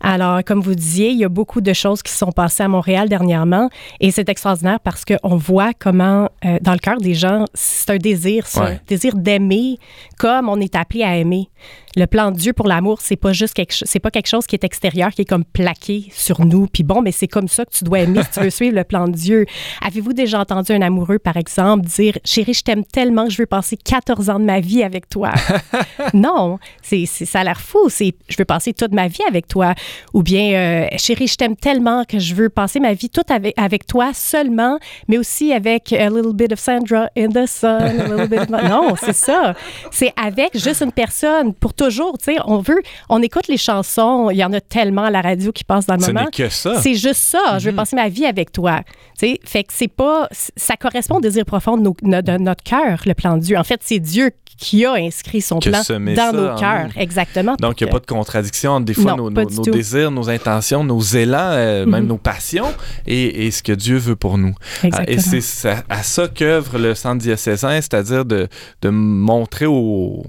Alors, comme vous disiez, il y a beaucoup de choses qui sont passées à Montréal dernièrement et c'est extraordinaire parce qu'on voit comment, euh, dans le cœur des gens, c'est un désir, ça, Ouais. désir d'aimer comme on est appelé à aimer. Le plan de Dieu pour l'amour, c'est pas juste quelque c'est pas quelque chose qui est extérieur, qui est comme plaqué sur nous. Puis bon, mais c'est comme ça que tu dois aimer si tu veux suivre le plan de Dieu. Avez-vous déjà entendu un amoureux, par exemple, dire Chérie, je t'aime tellement que je veux passer 14 ans de ma vie avec toi? non, c'est, c'est- ça a l'air fou. C'est je veux passer toute ma vie avec toi. Ou bien, euh, chérie, je t'aime tellement que je veux passer ma vie toute avec, avec toi seulement, mais aussi avec a little bit of Sandra in the sun. a little bit of- Non, c'est ça. C'est avec juste une personne pour toujours. Tu sais, on veut, on écoute les chansons. Il y en a tellement à la radio qui passent dans le Ce moment. n'est que ça. C'est juste ça. Je veux Mhm. passer ma vie avec toi. Tu sais, fait que c'est pas, ça correspond au désir profond de, nos- no- de notre cœur, le plan de Dieu. En fait, c'est Dieu qui a inscrit son plan dans ça nos cœurs. Exactement. Donc, il n'y a pas de contradiction entre des fois Non, nos, pas nos- du nos tout. désirs, nos intentions, nos élans, euh, même Mhm. nos passions et, et ce que Dieu veut pour nous. Ah, Et c'est à ça qu'œuvre le centre diocésain, c'est-à-dire de, de montrer au,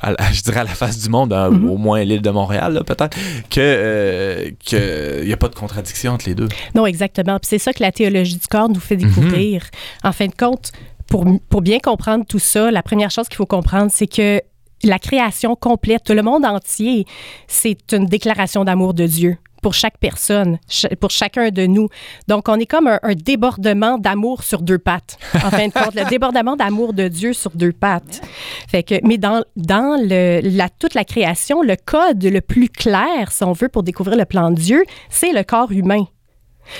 à la- je dirais à la face du monde, hein, Mhm. au moins l'île de Montréal peut-être, euh, qu'il n'y a pas de contradiction entre les deux. Non, exactement. Puis c'est ça que la théologie du corps nous fait Mhm. découvrir. En fin de compte, pour, pour bien comprendre tout ça, la première chose qu'il faut comprendre, c'est que la création complète, le monde entier, c'est une déclaration d'amour de Dieu pour chaque personne, pour chacun de nous. Donc, on est comme un, débordement d'amour sur deux pattes. En fin de compte, le débordement d'amour de Dieu sur deux pattes. Fait que, mais dans, la, toute la création, le code le plus clair, si on veut, pour découvrir le plan de Dieu, c'est le corps humain.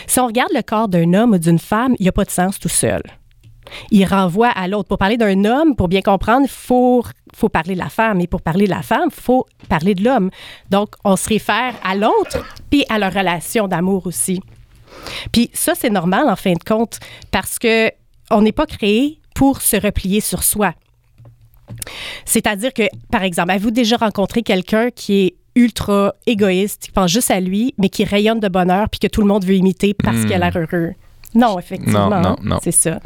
Si on regarde le corps d'un homme ou d'une femme, il n'y a pas de sens tout seul. Il renvoie à l'autre. Pour parler d'un homme, pour bien comprendre, il faut, faut parler de la femme. Et pour parler de la femme, il faut parler de l'homme. Donc, on se réfère à l'autre, puis à leur relation d'amour aussi. Puis ça, c'est normal, en fin de compte, parce que on n'est pas créé pour se replier sur soi. C'est-à-dire que, par exemple, avez-vous déjà rencontré quelqu'un qui est ultra égoïste, qui pense juste à lui, mais qui rayonne de bonheur, puis que tout le monde veut imiter parce Hmm. qu'il a l'air heureux? Non, effectivement. Non, non, hein, non. C'est ça.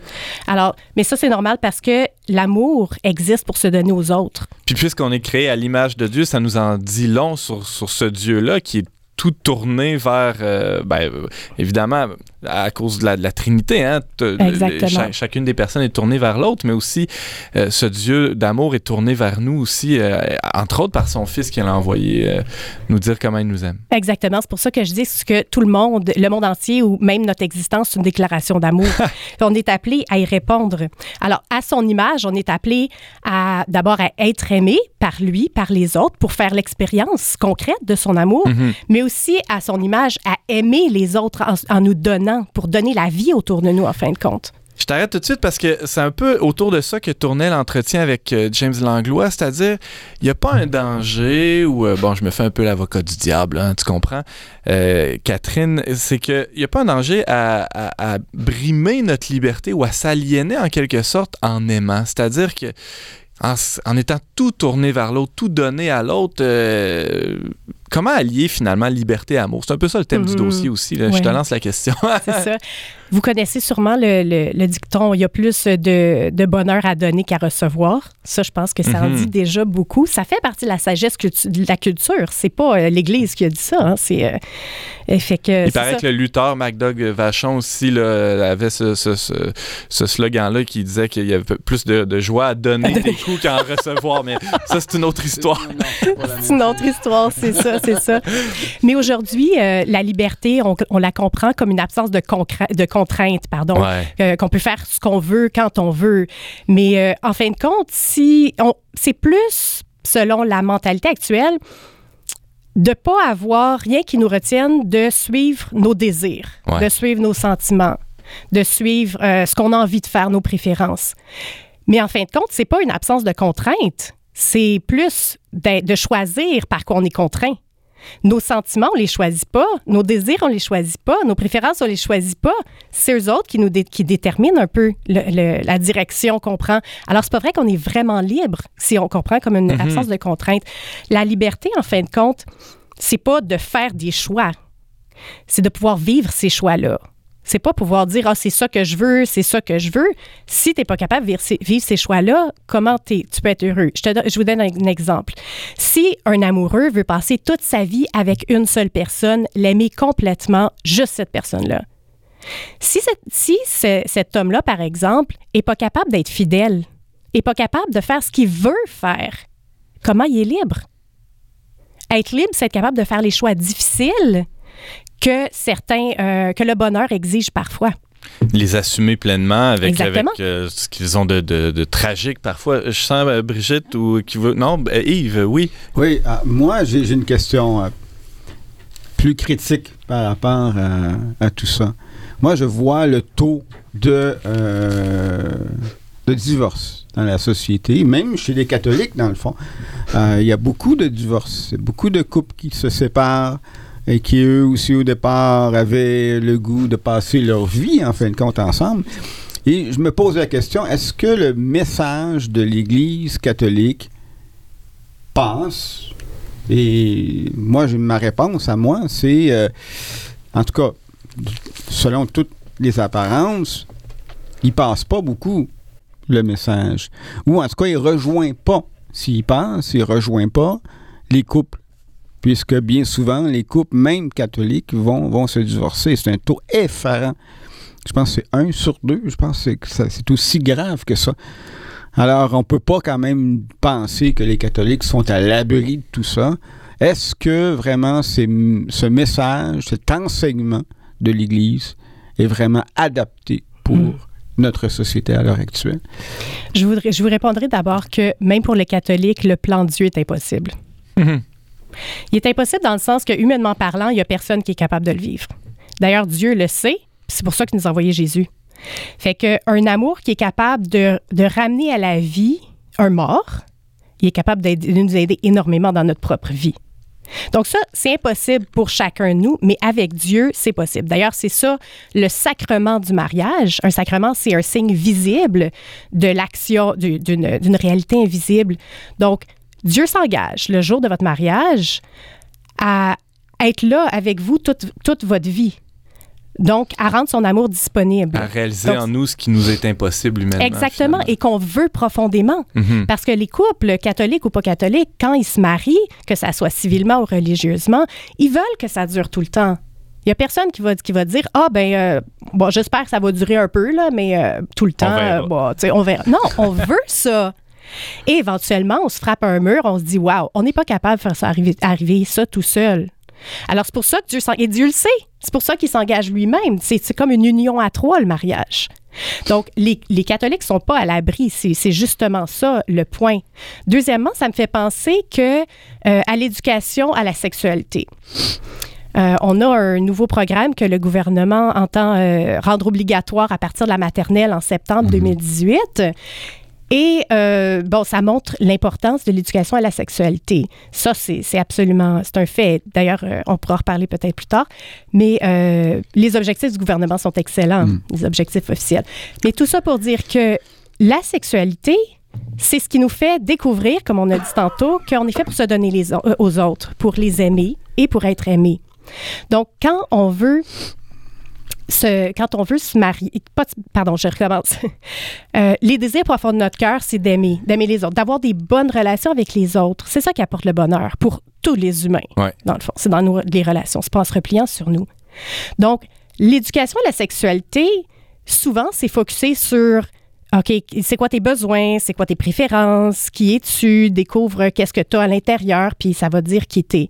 Alors, mais ça, c'est normal parce que l'amour existe pour se donner aux autres. Puis puisqu'on est créé à l'image de Dieu, ça nous en dit long sur, sur ce Dieu-là qui est tout tourné vers, euh, ben, euh, évidemment, à cause de la, de la Trinité, hein, t- Exactement. cha- chacune des personnes est tournée vers l'autre, mais aussi euh, ce Dieu d'amour est tourné vers nous aussi, euh, entre autres par son Fils qui l'a envoyé euh, nous dire comment il nous aime. Exactement. C'est pour ça que je dis que tout le monde, le monde entier ou même notre existence, c'est une déclaration d'amour. on est appelé à y répondre. Alors, à son image, on est appelé à d'abord à être aimé par lui, par les autres, pour faire l'expérience concrète de son amour, Mhm. mais aussi à son image à aimer les autres en, en nous donnant, pour donner la vie autour de nous, en fin de compte. Je t'arrête tout de suite parce que c'est un peu autour de ça que tournait l'entretien avec euh, James Langlois, c'est-à-dire, il n'y a pas un danger ou, euh, bon, je me fais un peu l'avocat du diable, hein, tu comprends, euh, Catherine, c'est qu'il n'y a pas un danger à, brimer notre liberté ou à s'aliéner en quelque sorte en aimant, c'est-à-dire que en, étant tout tourné vers l'autre, tout donné à l'autre, comment allier finalement liberté et amour? C'est un peu ça le thème du Mhm. dossier aussi. là. Je te lance la question. C'est ça. Vous connaissez sûrement le, le- le dicton il y a plus de, de bonheur à donner qu'à recevoir. Ça, je pense que ça en Mhm. dit déjà beaucoup. Ça fait partie de la sagesse cultu- de la culture. C'est pas euh, l'Église qui a dit ça. hein. C'est euh, fait que Il paraît ça. que le lutteur MacDoug Vachon aussi là, avait ce, ce- ce- ce slogan-là qui disait qu'il y avait plus de, de joie à donner des coups qu'à en recevoir. Mais ça, c'est une autre histoire. C'est une autre histoire, c'est ça, c'est ça. Mais aujourd'hui, euh, la liberté, on, on la comprend comme une absence de, de contrainte, pardon. Ouais. Euh, qu'on peut faire ce qu'on veut quand on veut. Mais euh, en fin de compte, si c'est plus, selon la mentalité actuelle, de pas avoir rien qui nous retienne de suivre nos désirs, Ouais. de suivre nos sentiments, de suivre ce qu'on a envie de faire, nos préférences. Mais en fin de compte, c'est pas une absence de contrainte, c'est plus de, de choisir par quoi on est contraint. Nos sentiments, on les choisit pas. Nos désirs, on les choisit pas. Nos préférences, on les choisit pas. C'est eux autres qui nous dé- qui déterminent un peu le- le- la direction qu'on prend. Alors, c'est pas vrai qu'on est vraiment libre si on comprend comme une Mhm. absence de contrainte. La liberté, en fin de compte, c'est pas de faire des choix. C'est de pouvoir vivre ces choix-là. C'est pas pouvoir dire ah c'est ça que je veux, c'est ça que je veux. Si tu n'es pas capable de vivre ces, choix-là, comment tu peux être heureux? Je, vous donne un, exemple. Si un amoureux veut passer toute sa vie avec une seule personne, l'aimer complètement, juste cette personne-là. Si, cet homme-là, par exemple, est pas capable d'être fidèle, est pas capable de faire ce qu'il veut faire, comment il est libre? Être libre, c'est être capable de faire les choix difficiles que certains, euh, que le bonheur exige parfois. Les assumer pleinement avec, euh, ce qu'ils ont de, de- de tragique parfois. Je sens euh, Brigitte ou qui veut. Non, euh, Yves, oui. Oui, moi, j'ai une question euh, plus critique par rapport à, à tout ça. Moi, je vois le taux de, euh, de divorce dans la société, même chez les catholiques, dans le fond. Euh, Il y a beaucoup de divorces, beaucoup de couples qui se séparent et qui, eux aussi, au départ, avaient le goût de passer leur vie, en fin de compte, ensemble. Et je me pose la question, est-ce que le message de l'Église catholique passe? Et moi, ma réponse à moi, c'est, euh, en tout cas, selon toutes les apparences, il passe pas beaucoup le message. Ou en tout cas, il rejoint pas. S'il passe, il rejoint pas les couples. Puisque bien souvent, les couples, même catholiques, vont, vont se divorcer. C'est un taux effarant. Je pense que c'est un sur deux. Je pense que c'est aussi grave que ça. Alors, on peut pas quand même penser que les catholiques sont à l'abri de tout ça. Est-ce que vraiment c'est- ce message, cet enseignement de l'Église est vraiment adapté pour Mm. notre société à l'heure actuelle? Je, voudrais, je vous répondrai d'abord que même pour les catholiques, le plan de Dieu est impossible. Mhm. Il est impossible dans le sens que, humainement parlant, il n'y a personne qui est capable de le vivre. D'ailleurs, Dieu le sait, c'est pour ça qu'il nous a envoyé Jésus. Fait qu'un amour qui est capable de, ramener à la vie un mort, il est capable de nous aider énormément dans notre propre vie. Donc ça, c'est impossible pour chacun de nous, mais avec Dieu, c'est possible. D'ailleurs, c'est ça le sacrement du mariage. Un sacrement, c'est un signe visible de l'action, du- d'une d'une réalité invisible. Donc, Dieu s'engage le jour de votre mariage à être là avec vous toute, toute votre vie. Donc, à rendre son amour disponible. À réaliser Donc, en nous ce qui nous est impossible humainement. Exactement, finalement. et qu'on veut profondément. Mhm. Parce que les couples, catholiques ou pas catholiques, quand ils se marient, que ça soit civilement ou religieusement, ils veulent que ça dure tout le temps. Il n'y a personne qui va, qui va dire Ah, ben, euh, bon, j'espère que ça va durer un peu, là, mais euh, tout le temps, verra. euh, bon, tu sais, on verra. Non, on veut ça. Et éventuellement, on se frappe un mur, on se dit Waouh, on n'est pas capable de faire ça arriver, arriver ça tout seul. Alors, c'est pour ça que Dieu Et Dieu le sait. C'est pour ça qu'il s'engage lui-même. C'est comme une union à trois, le mariage. Donc, les, les catholiques ne sont pas à l'abri. C'est c'est justement ça le point. Deuxièmement, ça me fait penser que euh, à l'éducation à la sexualité. Euh, on a un nouveau programme que le gouvernement entend euh, rendre obligatoire à partir de la maternelle en septembre 2018. Et euh, bon, ça montre l'importance de l'éducation à la sexualité. Ça, c'est absolument, c'est un fait. D'ailleurs, euh, on pourra en reparler peut-être plus tard. Mais euh, les objectifs du gouvernement sont excellents, les objectifs officiels. Mais tout ça pour dire que la sexualité, c'est ce qui nous fait découvrir, comme on a dit tantôt, qu'on est fait pour se donner les aux autres, pour les aimer, et pour être aimé. Donc, quand on veut se, quand on veut se marier, pas, pardon, je recommence. Euh, les désirs profonds de notre cœur, c'est d'aimer, d'aimer les autres, d'avoir des bonnes relations avec les autres. C'est ça qui apporte le bonheur pour tous les humains, Ouais. dans le fond. C'est dans nos, les relations, c'est pas en se repliant sur nous. Donc, l'éducation à la sexualité, souvent, c'est focusé sur OK, c'est quoi tes besoins, c'est quoi tes préférences, qui es-tu, découvre qu'est-ce que tu as à l'intérieur, puis ça va te dire qui t'es.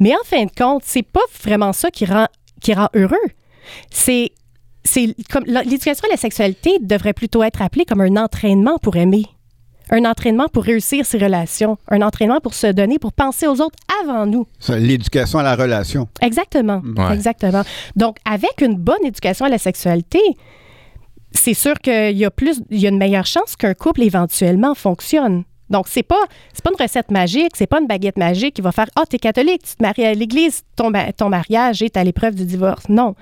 Mais en fin de compte, c'est pas vraiment ça qui rend, qui rend heureux. C'est c'est comme la- l'éducation à la sexualité devrait plutôt être appelée comme un entraînement pour aimer. Un entraînement pour réussir ses relations, un entraînement pour se donner, pour penser aux autres avant nous. L'éducation à la relation. Exactement. Ouais. Exactement. Donc, avec une bonne éducation à la sexualité, c'est sûr qu'il y a plus, il y a une meilleure chance qu'un couple éventuellement fonctionne. Donc, c'est pas, pas une recette magique, c'est pas une baguette magique qui va faire Ah, t'es catholique, tu te maries à l'Église, ton, ton mariage est à l'épreuve du divorce. Non.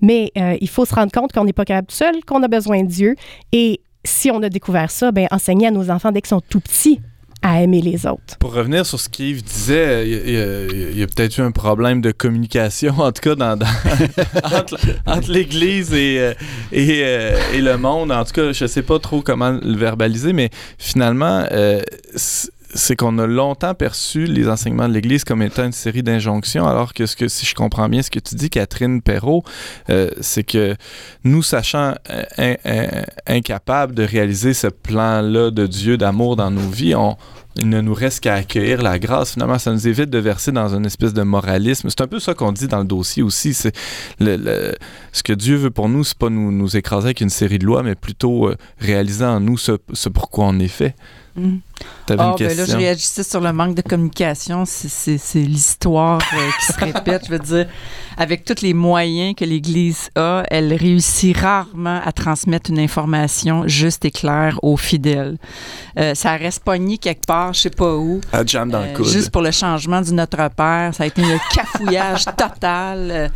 Mais euh, il faut se rendre compte qu'on n'est pas capable seul, qu'on a besoin de Dieu. Et si on a découvert ça, ben enseigner à nos enfants dès qu'ils sont tout petits à aimer les autres. Pour revenir sur ce qu'Yves disait, il y a- peut-être eu un problème de communication, en tout cas, dans, entre, l'Église et, euh, euh, et le monde. En tout cas, je sais pas trop comment le verbaliser, mais finalement, euh, c'est qu'on a longtemps perçu les enseignements de l'Église comme étant une série d'injonctions, alors que, si je comprends bien ce que tu dis, Catherine Perrault, euh, c'est que nous, sachant euh, in- in- incapables de réaliser ce plan-là de Dieu d'amour dans nos vies, on, il ne nous reste qu'à accueillir la grâce. Finalement, ça nous évite de verser dans une espèce de moralisme. C'est un peu ça qu'on dit dans le dossier aussi. C'est ce que Dieu veut pour nous, c'est pas nous, nous écraser avec une série de lois, mais plutôt euh, réaliser en nous ce, ce pourquoi on est fait. Mm. Ah, une ben là, je réagissais sur le manque de communication. C'est l'histoire euh, qui se répète. Je veux dire, avec tous les moyens que l'Église a, elle réussit rarement à transmettre une information juste et claire aux fidèles. Euh, ça reste pogné quelque part, je sais pas où. à jam dans Euh, le coude. juste pour le changement du Notre Père, ça a été un cafouillage total.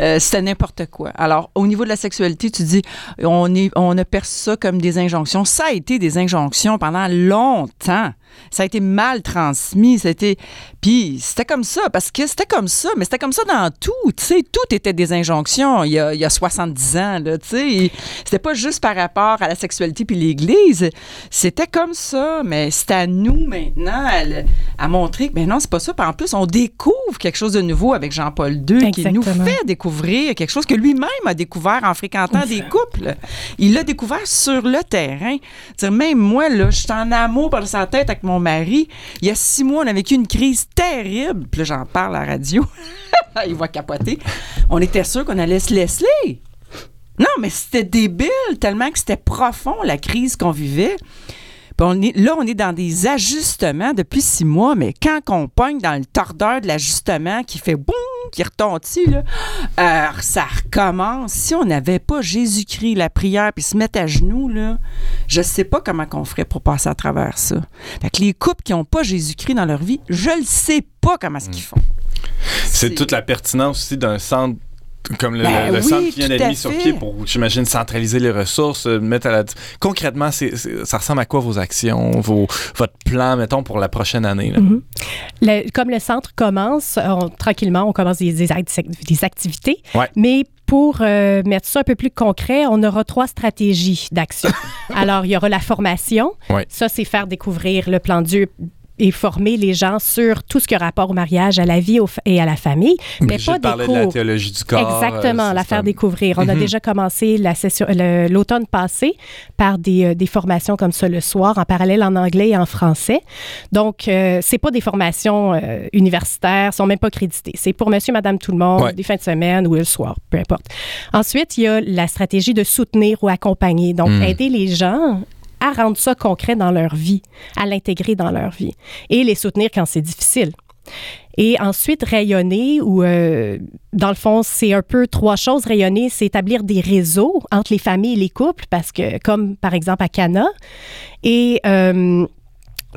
Euh, C'était n'importe quoi. Alors, au niveau de la sexualité, tu dis, on, est, on a perçu ça comme des injonctions. Ça a été des injonctions pendant longtemps. Ça a été mal transmis. C'était, puis c'était comme ça, parce que c'était comme ça, mais c'était comme ça dans tout. Tu sais, tout était des injonctions il y a, il y a 70 ans. Là, tu sais. C'était pas juste par rapport à la sexualité puis l'Église. C'était comme ça, mais c'est à nous maintenant à, montrer que ben non, c'est pas ça. Puis en plus, on découvre quelque chose de nouveau avec Jean-Paul II qui nous fait découvrir quelque chose que lui-même a découvert en fréquentant des couples. Il l'a découvert sur le terrain. Dire, même moi, là, je suis en amour par sa tête mon mari. Il y a six mois, on a vécu une crise terrible. Puis là, j'en parle à la radio. Il va capoter. On était sûr qu'on allait se laisser. Non, mais c'était débile, tellement que c'était profond, la crise qu'on vivait. Puis on est, là, on est dans des ajustements depuis six mois, mais quand on pogne dans le tordeur de l'ajustement qui fait boum, qui retentit, là, euh, ça recommence. Si on n'avait pas Jésus-Christ, la prière, puis se mettre à genoux, là, je sais pas comment qu'on ferait pour passer à travers ça. Fait que les couples qui n'ont pas Jésus-Christ dans leur vie, je le sais pas comment ce qu'ils font. C'est toute la pertinence aussi d'un centre comme le, Ben le- le oui, centre qui vient d'être mis sur pied pour, j'imagine, centraliser les ressources, euh, mettre à la... Concrètement, c'est- c'est- ça ressemble à quoi vos actions, vos, votre plan, mettons, pour la prochaine année? là? Mhm. Le- comme le centre commence, on- tranquillement, on commence des, des act- des activités. Ouais. Mais pour euh, mettre ça un peu plus concret, on aura trois stratégies d'action. Alors, il y aura la formation. Ouais. Ça, c'est faire découvrir le plan Dieu et former les gens sur tout ce qui a rapport au mariage, à la vie au et à la famille, mais Brigitte pas des parlait de la cours. théologie du corps. Exactement, euh, la faire découvrir. On a Mhm. déjà commencé la session le- l'automne passé par des, euh, des formations comme ça le soir, en parallèle en anglais et en français. Donc, euh, c'est pas des formations euh, universitaires, sont même pas créditées. C'est pour monsieur, madame, tout le monde, Ouais. des fins de semaine ou le soir, peu importe. Ensuite, il y a la stratégie de soutenir ou accompagner. Donc, Mhm. aider les gens à rendre ça concret dans leur vie, à l'intégrer dans leur vie et les soutenir quand c'est difficile. Et ensuite, rayonner, ou euh, dans le fond, c'est un peu trois choses. Rayonner, c'est établir des réseaux entre les familles et les couples, parce que, comme par exemple à Cana, et euh,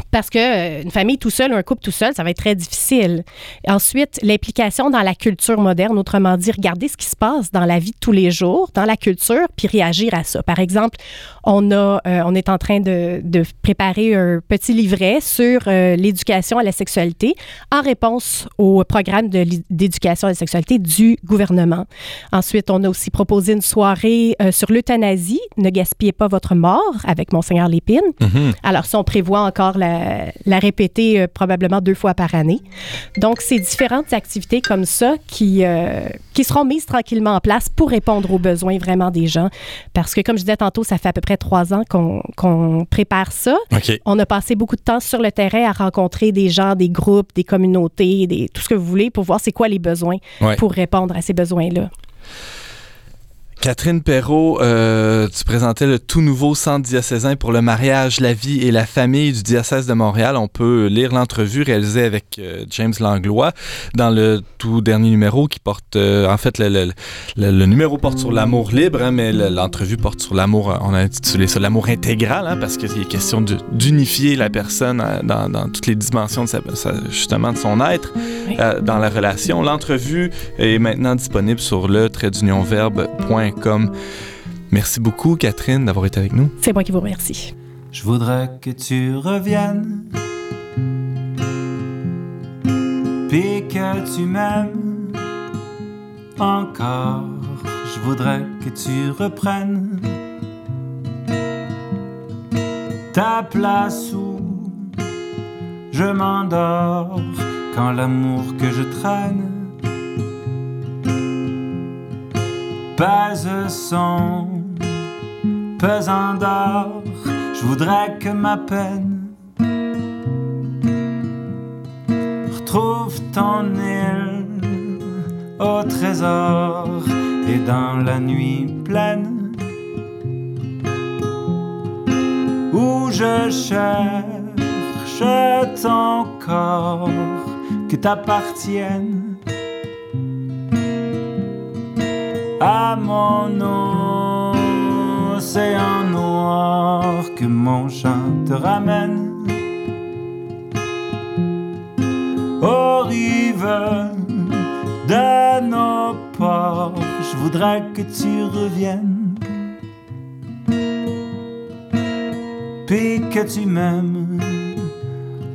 Parce que euh, une famille tout seul ou un couple tout seul, ça va être très difficile. Ensuite, l'implication dans la culture moderne, autrement dit, regarder ce qui se passe dans la vie de tous les jours, dans la culture, puis réagir à ça. Par exemple, on, a, euh, on est en train de, de, préparer un petit livret sur euh, l'éducation à la sexualité en réponse au programme d'éducation à la sexualité du gouvernement. Ensuite, on a aussi proposé une soirée sur l'euthanasie, Ne gaspillez pas votre mort, avec Monseigneur Lépine. Mm-hmm. Alors, si on prévoit encore la, répéter euh, probablement deux fois par année. Donc, c'est différentes activités comme ça qui, euh, qui seront mises tranquillement en place pour répondre aux besoins vraiment des gens. Parce que, comme je disais tantôt, ça fait à peu près trois ans qu'on prépare ça. On a passé beaucoup de temps sur le terrain à rencontrer des gens, des groupes, des communautés, des, tout ce que vous voulez pour voir c'est quoi les besoins pour répondre à ces besoins-là. Catherine Perrault, euh, tu présentais le tout nouveau centre diocésain pour le mariage, la vie et la famille du diocèse de Montréal. On peut lire l'entrevue réalisée avec euh, James Langlois dans le tout dernier numéro qui porte, euh, en fait, le, le, numéro porte sur l'amour libre, hein, mais l'entrevue porte sur l'amour, on a intitulé ça l'amour intégral, hein, parce qu'il est question d'unifier la personne dans, dans, toutes les dimensions de sa, justement de son être dans la relation. L'entrevue est maintenant disponible sur le trait Merci beaucoup, Catherine, d'avoir été avec nous. C'est moi qui vous remercie. Je voudrais que tu reviennes, puis que tu m'aimes encore. Je voudrais que tu reprennes ta place où je m'endors quand l'amour que je traîne pèse son pesant d'or. Je voudrais que ma peine retrouve ton île au trésor et dans la nuit pleine où je cherche ton corps que t'appartienne à mon océan noir que mon chant te ramène aux rives de nos ports. Je voudrais que tu reviennes, puis que tu m'aimes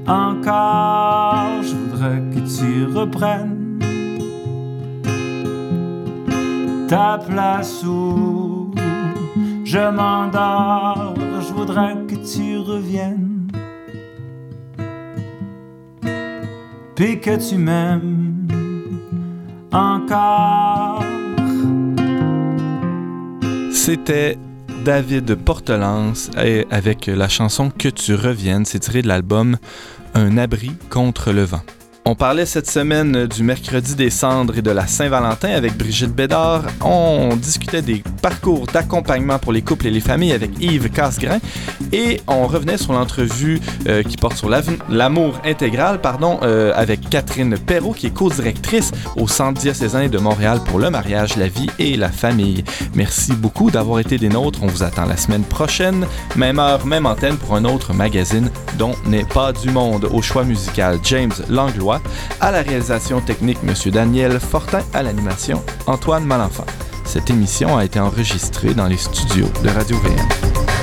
encore. Je voudrais que tu reprennes ta place où je m'endors, je voudrais que tu reviennes, puis que tu m'aimes encore. C'était David Portelance avec la chanson Que tu reviennes. C'est tiré de l'album Un abri contre le vent. On parlait cette semaine du mercredi des cendres et de la Saint-Valentin avec Brigitte Bédard. On discutait des parcours d'accompagnement pour les couples et les familles avec Yves Casgrain et on revenait sur l'entrevue euh, qui porte sur l'amour intégral pardon, euh, avec Catherine Perrault qui est co-directrice au Centre diocésain de Montréal pour le mariage, la vie et la famille. Merci beaucoup d'avoir été des nôtres. On vous attend la semaine prochaine, même heure, même antenne pour un autre magazine dont n'est pas du monde. Au choix musical, James Langlois à la réalisation technique, M. Daniel Fortin, à l'animation, Antoine Malenfant. Cette émission a été enregistrée dans les studios de Radio VM.